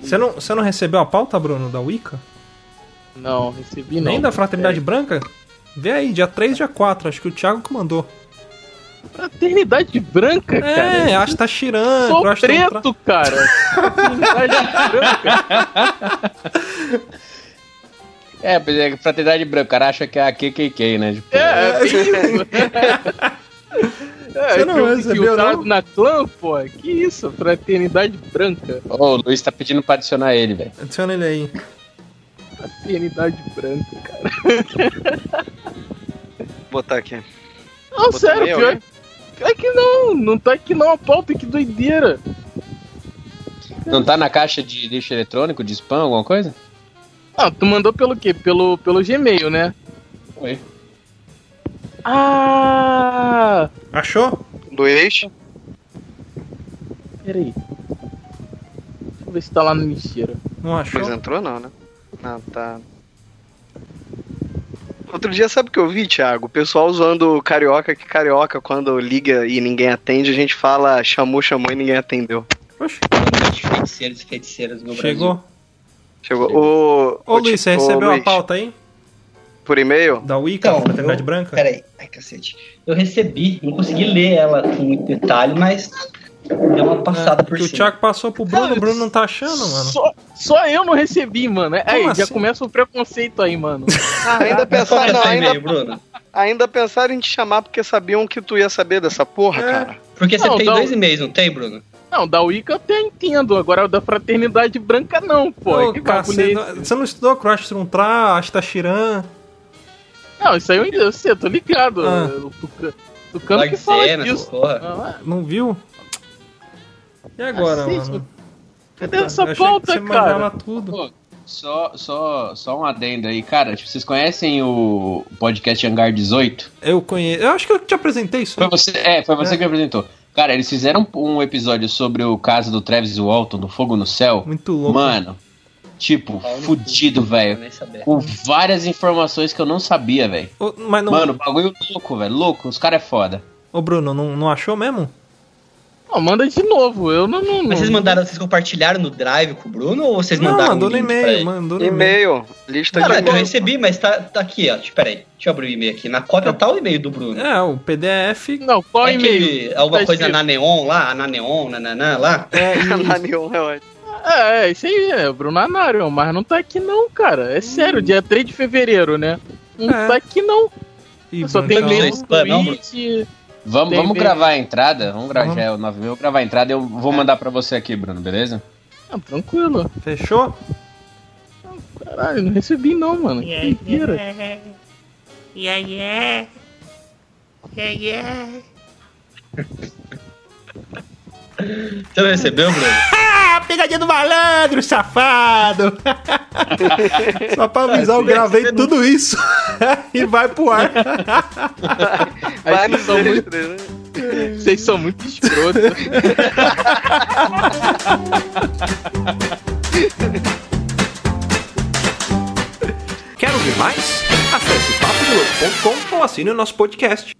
Você não, você não recebeu a pauta, Bruno, da Wicca? Não, recebi não. Nem da Fraternidade Branca? Vê aí, dia 3, dia 4, acho que o Thiago que mandou. Fraternidade branca, cara. É, acho que tá Shiran. Sou tem um tra- preto, cara. Fraternidade branca. *laughs* É, mas é fraternidade branca, o cara acha que é a KKK, né? Tipo, É, é isso. É, *laughs* Você não que eu- recebeu, infiltrado não? na clã, pô. Que isso? Fraternidade branca. Ô, o Luiz tá pedindo pra adicionar ele, velho. Adiciona ele aí. Fraternidade branca, cara. Vou botar aqui. Não, Botou sério, pior. É que não, não tá aqui não a pauta, que doideira. Não tá na caixa de lixo eletrônico, de spam, alguma coisa? Ah, tu mandou pelo quê? Pelo, pelo Gmail, né? Oi. Ah! Achou? Luiz, Peraí. Deixa eu ver se tá lá no lixeira. Não achou? Luiz entrou não, né? Não, tá. Outro dia, sabe o que eu vi, Thiago? O pessoal zoando carioca, que carioca, quando liga e ninguém atende, a gente fala chamou, chamou e ninguém atendeu. Oxe, de feiticeiros e feiticeiras no Brasil. chegou. Chegou. Ô, Ô, Luiz, você recebeu a Luiz, pauta aí? Por e-mail? Da Wicca, Então, Fraternidade eu, Branca? Peraí, ai cacete. Eu recebi, não consegui ler ela com muito detalhe, mas deu uma passada por que o cima. Thiago passou pro Bruno, Cara, o Bruno não tá achando, mano. Só, só eu não recebi, mano. É, Aí, Como já assim? começa o preconceito aí, mano. Ah, ainda *laughs* é não, ainda, e-mail, Bruno? ainda pensaram em te chamar porque sabiam que tu ia saber dessa porra, É. cara. Porque você Não, tem dois e-mails, não tem, Bruno? Não, da Wicca eu até entendo. Agora o da Fraternidade Branca não, pô. Ô, que bagulho é esse? você não estudou Crush Truntra, Asta Shiran? Não, isso aí eu, eu sei, eu tô ligado. Ah. O Tucano que fala disso. porra. Ah, Não viu? E agora, Cacete, mano? Cadê essa pauta, que você cara? tudo. Pô, só, só, só um adendo aí, cara. Tipo, vocês conhecem o podcast Hangar 18? Eu conheço. Eu acho que eu te apresentei isso. Foi aí. você, é, foi você É. que apresentou. Cara, eles fizeram um episódio sobre o caso do Travis Walton, do Fogo no Céu. Muito louco. Mano, tipo, cu. fudido, velho. Com várias informações que eu não sabia, velho. Não. Mano, bagulho louco, velho. Louco, os caras é foda. Ô, Bruno, não, não achou mesmo? Não, manda de novo. Eu não. não Mas vocês não- mandaram, vocês compartilharam no Drive com o Bruno ou vocês não, mandaram mandou um no e-mail, mandou no e-mail. E-mail, lista Cara, de eu recebi, mas tá, tá aqui, ó. Pera aí, deixa eu abrir o e-mail aqui. Na cópia tá o e-mail do Bruno. É, o PDF. Não, qual É e-mail? aquele, alguma Tá coisa escrito. na Neon lá, na Neon, nananã lá. É, *laughs* Na Neon, é ótimo. É, é, isso aí, é Bruno Anário, mas não tá aqui não, cara. É sério, dia 3 de fevereiro, né? Não É. tá aqui não. e Só tem Não, e-mail não, spam, não, tweet. Vamos, vamos gravar a entrada. Vamos gravar é o 9 mil. gravar a entrada e eu vou mandar pra você aqui, Bruno, beleza? Ah, tranquilo. Fechou? Caralho, não recebi não, mano. Que doideira. Yeah, yeah. Yeah, yeah. Você não recebeu, Bruno? *laughs* Ah, pegadinha do malandro, safado! *laughs* Só pra avisar, eu gravei tudo isso *laughs* e vai pro ar. Vai no vocês são muito- né? Vocês são muito escrotos. Quer ouvir mais? Acesse papodelouco.com ou assine o nosso podcast.